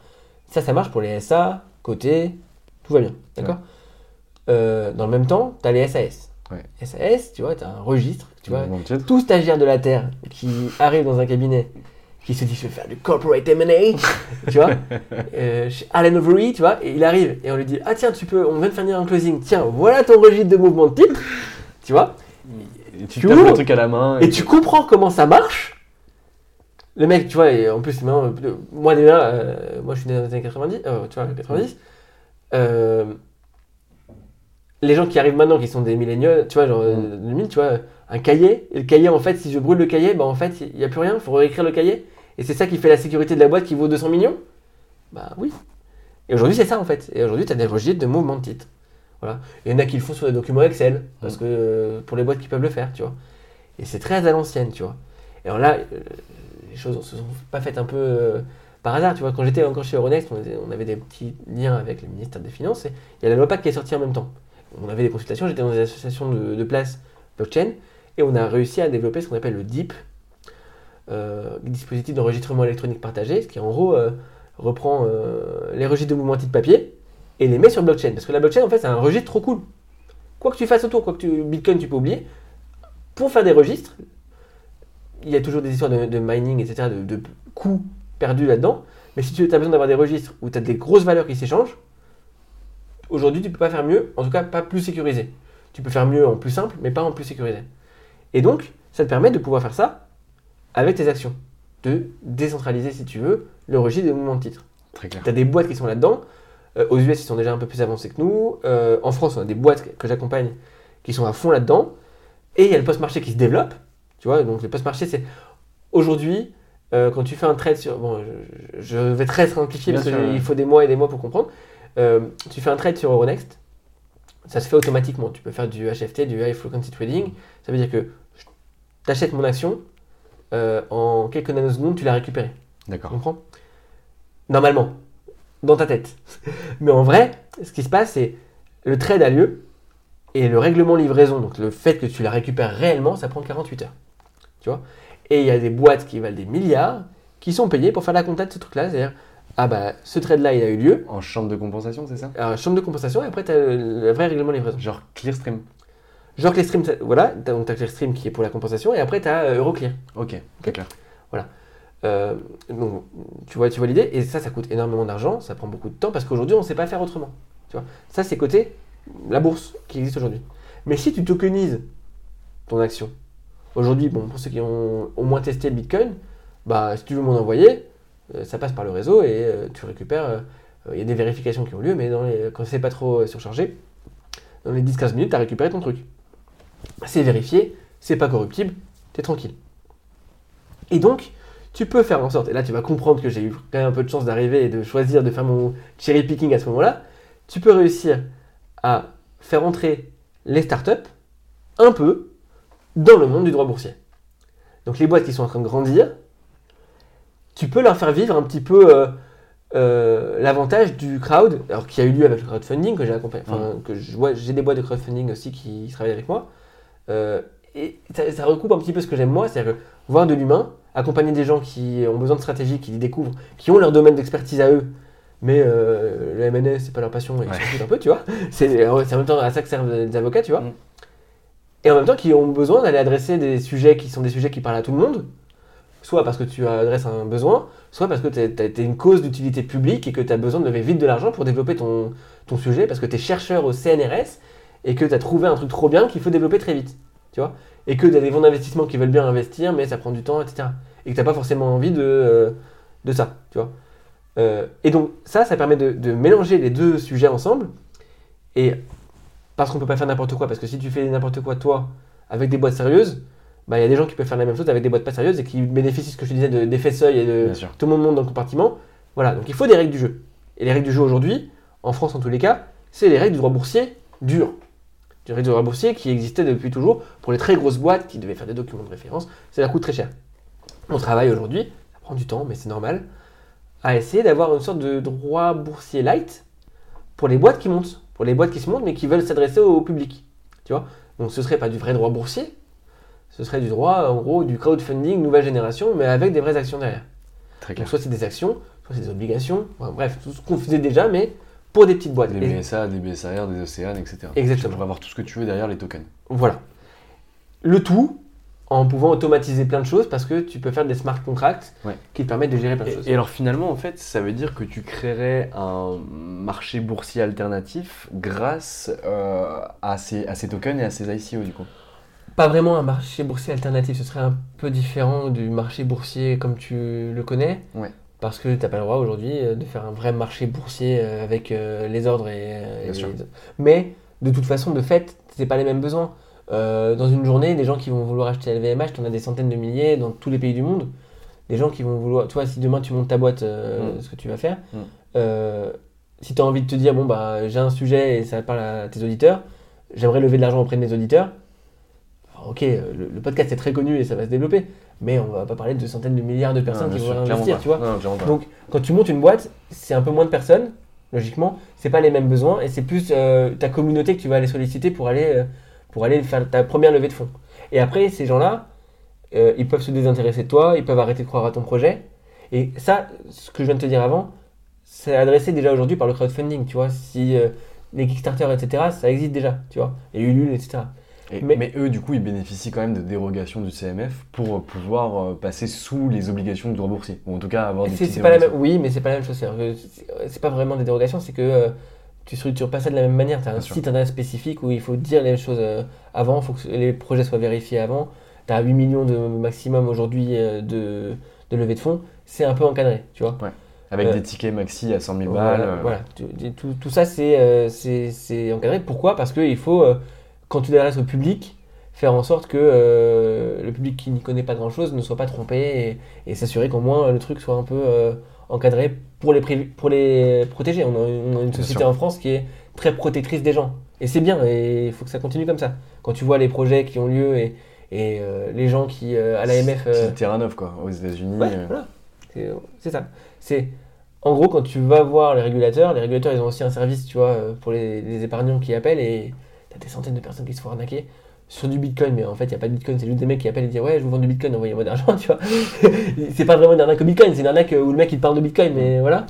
Ça, ça marche pour les SA, côté, tout va bien, d'accord? Euh, dans le même temps, tu as les SAS.
Ouais.
SAS, tu vois, tu as un registre, tu vois, tout stagiaire de la Terre qui arrive dans un cabinet, qui se dit je vais faire du corporate M&A, [laughs] tu vois, euh, chez Allen Overy, tu vois, et il arrive et on lui dit ah tiens tu peux, on vient de finir un closing, tiens voilà ton registre de mouvement de titre, tu vois,
Et tu
Tu
tapes le truc à la main.
et tu comprends comment ça marche. Le mec, tu vois, et en plus maintenant, moi déjà, euh, moi je suis né dans les années 90, euh, tu vois, 90. Euh, les gens qui arrivent maintenant, qui sont des milléniaux, tu vois, genre euh, 2000, tu vois, un cahier, et le cahier, en fait, si je brûle le cahier, bah en fait, il n'y a plus rien, il faut réécrire le cahier. Et c'est ça qui fait la sécurité de la boîte qui vaut 200 millions? Bah oui. Et aujourd'hui, c'est ça, en fait. Et aujourd'hui, tu as des registres de mouvements de titres. Voilà. Il y en a qui le font sur des documents Excel, parce que euh, pour les boîtes qui peuvent le faire, tu vois. Et c'est très à l'ancienne, tu vois. Et alors là, euh, les choses ne se sont pas faites un peu euh, par hasard, tu vois. Quand j'étais encore chez Euronext, on avait, des petits liens avec le ministère des Finances, il y a la loi PAC qui est sortie en même temps. On avait des consultations, j'étais dans des associations de, de place blockchain, et on a réussi à développer ce qu'on appelle le DIP, euh, dispositif d'enregistrement électronique partagé, ce qui en gros euh, reprend euh, les registres de mouvements de papier et les met sur blockchain. Parce que la blockchain, en fait, c'est un registre trop cool. Quoi que tu fasses autour, quoi que tu, Bitcoin, tu peux oublier. Pour faire des registres, il y a toujours des histoires de, mining, etc., de coûts perdus là-dedans. Mais si tu as besoin d'avoir des registres où tu as des grosses valeurs qui s'échangent, aujourd'hui, tu peux pas faire mieux, en tout cas pas plus sécurisé. Tu peux faire mieux en plus simple, mais pas en plus sécurisé. Et donc, ça te permet de pouvoir faire ça avec tes actions. De décentraliser, si tu veux, le registre des mouvements de titres.
Très clair.
Tu as des boîtes qui sont là-dedans. Euh, aux US, ils sont déjà un peu plus avancés que nous. Euh, en France, on a des boîtes que j'accompagne qui sont à fond là-dedans. Et il y a le post-marché qui se développe. Tu vois, donc le post-marché, c'est aujourd'hui, euh, quand tu fais un trade sur. Bon, je, je vais très simplifier parce qu'il faut des mois et des mois pour comprendre. Euh, tu fais un trade sur Euronext, ça se fait automatiquement. Tu peux faire du HFT, du High Frequency Trading. Ça veut dire que tu achètes mon action, euh, en quelques nanosecondes, tu l'as récupérée. Tu
D'accord.
comprends? Normalement, dans ta tête. [laughs] Mais en vrai, ce qui se passe, c'est le trade a lieu et le règlement livraison, donc le fait que tu la récupères réellement, ça prend 48 heures. Tu vois? Et il y a des boîtes qui valent des milliards qui sont payées pour faire la compta de ce truc-là. C'est-à-dire, ah bah, ce trade-là, il a eu lieu.
En chambre de compensation, c'est ça?
Alors, chambre de compensation, et après, tu as le vrai règlement livraison.
Genre Clearstream.
Genre Clearstream, voilà, t'as donc t'as Clearstream qui est pour la compensation, et après, tu as Euroclear.
Ok, très clair.
Euh, donc, tu vois, tu vois l'idée, et ça, ça coûte énormément d'argent, ça prend beaucoup de temps, parce qu'aujourd'hui, on ne sait pas faire autrement. Tu vois, ça, c'est côté la bourse qui existe aujourd'hui. Mais si tu tokenises ton action, aujourd'hui, bon, pour ceux qui ont au moins testé le Bitcoin, bah, si tu veux m'en envoyer, euh, ça passe par le réseau et euh, tu récupères. euh, Il y a des vérifications qui ont lieu, mais dans les, quand c'est pas trop surchargé, dans les 10-15 minutes, tu as récupéré ton truc. c'est vérifié, c'est pas corruptible, t'es tranquille. Et donc, tu peux faire en sorte, et là tu vas comprendre que j'ai eu quand même un peu de chance d'arriver et de choisir de faire mon cherry picking à ce moment-là, tu peux réussir à faire entrer les startups un peu dans le monde du droit boursier. Donc les boîtes qui sont en train de grandir, tu peux leur faire vivre un petit peu euh, euh, l'avantage du crowd, alors qui a eu lieu avec le crowdfunding que j'ai accompagné, enfin que je vois, j'ai des boîtes de crowdfunding aussi qui travaillent avec moi, Euh, et ça, ça recoupe un petit peu ce que j'aime moi, c'est-à-dire que voir de l'humain, accompagner des gens qui ont besoin de stratégie, qui les découvrent, qui ont leur domaine d'expertise à eux, mais euh, le MNS c'est pas leur passion, et ils s'en
Ouais.
foutent un peu, tu vois. C'est c'est en même temps à ça que servent les avocats, tu vois.
Mm.
Et en même temps qui ont besoin d'aller adresser des sujets qui sont des sujets qui parlent à tout le monde, soit parce que tu adresses un besoin, soit parce que tu es, une cause d'utilité publique et que tu as besoin de lever vite de l'argent pour développer ton, sujet, parce que tu es chercheur au CNRS et que tu as trouvé un truc trop bien qu'il faut développer très vite. Tu vois Et que tu as des fonds d'investissement qui veulent bien investir, mais ça prend du temps, etc. Et que tu pas forcément envie de, euh, de ça. Tu vois Euh, et donc, ça, ça permet de mélanger les deux sujets ensemble. Et parce qu'on peut pas faire n'importe quoi, parce que si tu fais n'importe quoi toi, avec des boîtes sérieuses, bah, il y a des gens qui peuvent faire la même chose avec des boîtes pas sérieuses et qui bénéficient, ce que je te disais, de- d'effets seuil et de tout le monde monte dans le compartiment. Voilà, donc il faut des règles du jeu. Et les règles du jeu aujourd'hui, en France en tous les cas, c'est les règles du droit boursier dur. Les règles du droit boursier qui existaient depuis toujours pour les très grosses boîtes qui devaient faire des documents de référence, ça leur coûte très cher. On travaille aujourd'hui, ça prend du temps, mais c'est normal, à essayer d'avoir une sorte de droit boursier light pour les boîtes qui montent, pour les boîtes qui se montent mais qui veulent s'adresser au public. Tu vois Donc ce serait pas du vrai droit boursier, ce serait du droit, en gros, du crowdfunding nouvelle génération, mais avec des vraies actions derrière.
Très
Donc
clair.
soit c'est des actions, soit c'est des obligations, enfin, bref, tout ce qu'on faisait déjà, mais pour des petites boîtes.
Des BSA, des BSAR, des Océanes, etc.
Exactement.
Tu pourras avoir tout ce que tu veux derrière les tokens.
Voilà. Le tout en pouvant automatiser plein de choses parce que tu peux faire des smart contracts
Ouais.
qui te permettent de gérer plein de
Et,
choses.
et alors finalement, en fait, ça veut dire que tu créerais un marché boursier alternatif grâce euh, à, ces, à ces tokens et à ces ICO du coup?
Pas vraiment un marché boursier alternatif, ce serait un peu différent du marché boursier comme tu le connais.
Ouais.
Parce que tu n'as pas le droit aujourd'hui euh, de faire un vrai marché boursier euh, avec euh, les ordres et, euh,
Bien
et
sûr.
les- Mais de toute façon, de fait, c'est pas les mêmes besoins. Euh, dans une journée, des gens qui vont vouloir acheter LVMH, tu en as des centaines de milliers dans tous les pays du monde. Des gens qui vont vouloir. Tu vois, si demain tu montes ta boîte, euh,
Mm.
ce que tu vas faire,
Mm.
euh, si tu as envie de te dire, bon, bah, j'ai un sujet et ça parle à tes auditeurs, j'aimerais lever de l'argent auprès de mes auditeurs. Ok, le, le podcast est très connu et ça va se développer, mais on va pas parler de centaines de milliards de personnes
Non,
qui vont investir, tu vois.
Non.
Donc, quand tu montes une boîte, c'est un peu moins de personnes, logiquement. C'est pas les mêmes besoins et c'est plus ta communauté que tu vas aller solliciter pour aller, pour aller faire ta première levée de fonds. Et après, ces gens-là, euh, ils peuvent se désintéresser de toi, ils peuvent arrêter de croire à ton projet. Et ça, ce que je viens de te dire avant, c'est adressé déjà aujourd'hui par le crowdfunding, tu vois. Si euh, les Kickstarter, etc., ça existe déjà, tu vois. Et Ulule, etc.
Et-
mais-
mais... eux, du coup, ils bénéficient quand même de dérogations du CMF pour euh, pouvoir euh, passer sous les obligations du droit boursier. Ou en tout cas avoir des petites
pas la même, oui, mais c'est pas la même chose. C'est- pas vraiment des dérogations, c'est que tu structures pas ça de la même manière. Tu as un
Bien
site internet spécifique où il faut dire les choses euh, avant, il faut que les projets soient vérifiés avant. Tu as 8 millions de maximum aujourd'hui euh, de, de levée de fonds. C'est un peu encadré, tu vois.
Avec
Euh,
des tickets maxi à 100 000
Voilà,
balles.
voilà. Tout, tout ça, c'est encadré. Pourquoi? Parce qu'il faut, quand tu t'adresses au public, faire en sorte que euh, le public qui n'y connaît pas grand-chose ne soit pas trompé et, et s'assurer qu'au moins le truc soit un peu euh, encadré pour les, pour les protéger. On a, on a une société en France qui est très protectrice des gens. Et c'est bien, et il faut que ça continue comme ça. Quand tu vois les projets qui ont lieu et, et euh, les gens qui, euh, à l'AMF...
C'est le terrain neuf, quoi, aux États-Unis.
Ouais,
euh,
voilà. C'est ça. C'est en gros quand tu vas voir les régulateurs, les régulateurs ils ont aussi un service, tu vois, euh, pour les, les épargnants qui appellent et t'as des centaines de personnes qui se font arnaquer sur du bitcoin, mais en fait il n'y a pas de bitcoin, c'est juste des mecs qui appellent et disent ouais je vous vends du bitcoin, envoyez-moi de l'argent, [laughs] tu vois. c'est pas vraiment une arnaque au bitcoin, c'est une arnaque où le mec il te parle de bitcoin, mais voilà.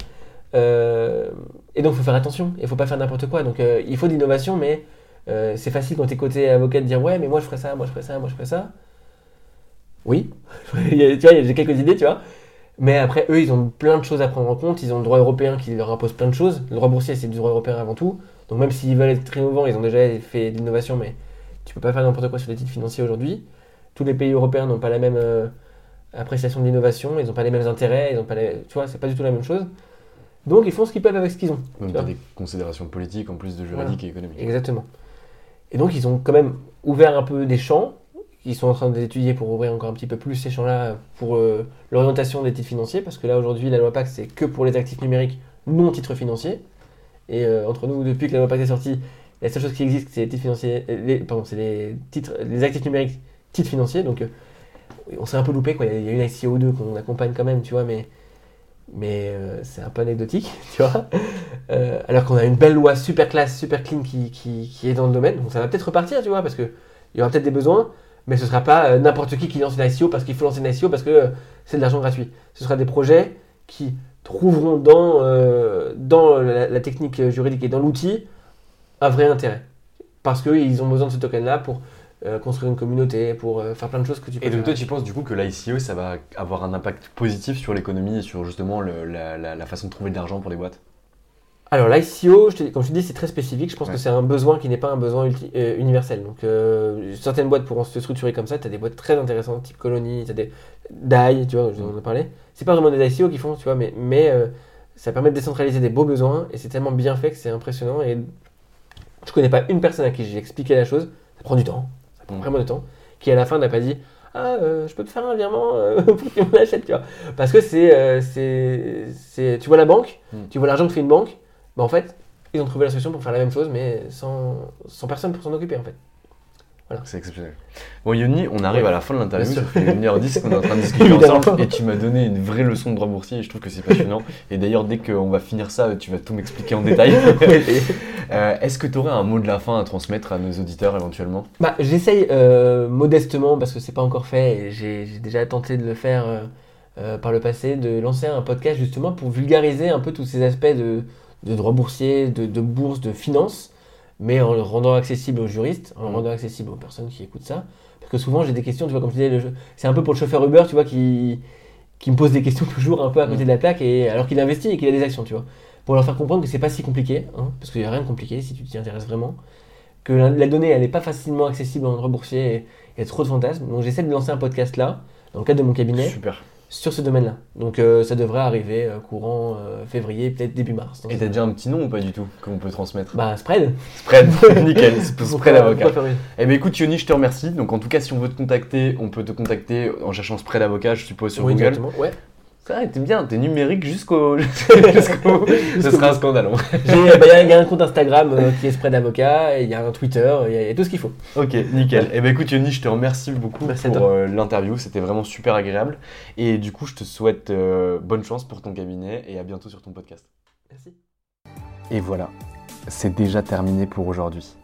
Euh, et donc il faut faire attention, il faut pas faire n'importe quoi. Donc euh, il faut de l'innovation, mais euh, c'est facile quand t'es côté avocat de dire ouais mais moi je ferais ça, moi je ferais ça, moi je ferais ça. Oui, [laughs] Il y tu vois, j'ai quelques idées, tu vois. Mais après, eux, ils ont plein de choses à prendre en compte. Ils ont le droit européen qui leur impose plein de choses. Le droit boursier, c'est du droit européen avant tout. Donc même s'ils veulent être très innovants, ils ont déjà fait de l'innovation, mais tu peux pas faire n'importe quoi sur les titres financiers aujourd'hui. Tous les pays européens n'ont pas la même euh, appréciation de l'innovation, ils n'ont pas les mêmes intérêts, ils ont pas les... tu vois, c'est pas du tout la même chose. Donc ils font ce qu'ils peuvent avec ce qu'ils ont.
Même
vois.
des considérations politiques en plus de juridiques et économiques.
Exactement. Et donc, ils ont quand même ouvert un peu des champs. Ils sont en train d'étudier pour ouvrir encore un petit peu plus ces champs-là pour euh, l'orientation des titres financiers. Parce que là, aujourd'hui, la loi Pacte, c'est que pour les actifs numériques, non titres financiers. Et euh, entre nous, depuis que la loi Pacte est sortie, la seule chose qui existe, c'est les titres financiers. euh, Les, pardon, c'est les, titres, les actifs numériques, titres financiers. Donc, euh, on s'est un peu loupé. Quoi. Il y a une ICO 2 qu'on accompagne quand même, tu vois, mais, mais euh, c'est un peu anecdotique, [laughs] tu vois. Alors qu'on a une belle loi super classe, super clean qui, qui, qui est dans le domaine. Donc ça va peut-être repartir, tu vois, parce qu'il y aura peut-être des besoins, mais ce ne sera pas n'importe qui qui lance une ICO parce qu'il faut lancer une ICO parce que c'est de l'argent gratuit. Ce sera des projets qui trouveront dans, dans la technique juridique et dans l'outil un vrai intérêt. Parce qu'ils ont besoin de ce token-là pour euh, construire une communauté, pour euh, faire plein de choses que tu peux
Et donc toi, tu penses du coup que l'ICO, ça va avoir un impact positif sur l'économie et sur justement le- la, la- la façon de trouver de l'argent pour les boîtes?
Alors l'ICO, je te- comme je te dis, c'est très spécifique. Je pense
Ouais.
que c'est un besoin qui n'est pas un besoin ulti- euh, universel. Donc certaines boîtes pourront se structurer comme ça. Tu as des boîtes très intéressantes, type Colony, tu as des DAI, tu vois, on en a parlé. C'est pas vraiment des ICO qui font, tu vois, mais, mais ça permet de décentraliser des beaux besoins et c'est tellement bien fait que c'est impressionnant. Et je connais pas une personne à qui j'ai expliqué la chose. Ça prend du temps, ça prend
Mm.
vraiment du temps, qui à la fin n'a pas dit ah, euh, je peux te faire un virement euh, [laughs] pour que tu me l'achètes, tu vois. Parce que c'est, euh, c'est, c'est- tu vois la banque,
Mm.
tu vois l'argent que fait une banque, bah en fait, ils ont trouvé la solution pour faire la même chose, mais sans, sans personne pour s'en occuper, en fait.
C'est exceptionnel. Bon Yoni, on arrive
Ouais.
à la fin de l'interview, ça fait 1h10 qu'on est en train de [laughs] discuter ensemble et tu m'as donné une vraie leçon de droit boursier et je trouve que c'est passionnant. Et d'ailleurs, dès qu'on va finir ça, tu vas tout m'expliquer en détail. [laughs] Euh, Est-ce que tu aurais un mot de la fin à transmettre à nos auditeurs éventuellement?
Bah, j'essaye euh, modestement, parce que c'est pas encore fait, et j'ai déjà tenté de le faire euh, par le passé, de lancer un podcast justement pour vulgariser un peu tous ces aspects de, de droit boursier, de, de bourse, de finance, mais en le rendant accessible aux juristes, en le
Mhm.
rendant accessible aux personnes qui écoutent ça. Parce que souvent j'ai des questions, tu vois, comme je disais, c'est un peu pour le chauffeur Uber, tu vois, qui, qui me pose des questions toujours un peu à côté
Mhm.
de la plaque, et, alors qu'il investit et qu'il a des actions, tu vois. Pour leur faire comprendre que c'est pas si compliqué, hein, parce qu'il n'y a rien de compliqué si tu t'y intéresses vraiment que la, la donnée elle n'est pas facilement accessible en droit boursier et et il y a trop de fantasmes. Donc j'essaie de lancer un podcast là, dans le cadre de mon cabinet,
Super.
sur ce domaine-là. Donc euh, ça devrait arriver euh, courant euh, février, peut-être début mars.
Et t'as déjà un petit nom ou pas du tout qu'on peut transmettre?
Bah spread.
Spread, [laughs] [laughs] nickel, Spread Avocat. Eh ben écoute Yoni, je te remercie. Donc en tout cas, si on veut te contacter, on peut te contacter en cherchant Spread Avocat, je suppose, sur
Oui,
Google.
Ouais.
Vrai, t'es bien, t'es numérique jusqu'au. [laughs] jusqu'au. [laughs] Ce serait un scandale. hein.
J'ai- bah, Il y, a- il y a un compte Instagram euh, qui est spread avocat, et il y a un Twitter, il y, a- il y a tout ce qu'il faut.
Ok, nickel. Eh ben écoute Yoni, je te remercie beaucoup
Merci
pour euh, l'interview, c'était vraiment super agréable. Et du coup, je te souhaite euh, bonne chance pour ton cabinet et à bientôt sur ton podcast.
Merci.
Et voilà, c'est déjà terminé pour aujourd'hui.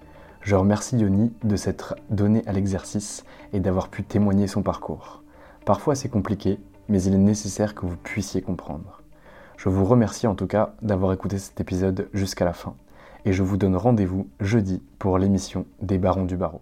Je remercie Yoni de s'être donné à l'exercice et d'avoir pu témoigner son parcours. Parfois c'est compliqué, mais il est nécessaire que vous puissiez comprendre. Je vous remercie en tout cas d'avoir écouté cet épisode jusqu'à la fin. Et je vous donne rendez-vous jeudi pour l'émission des Barons du Barreau.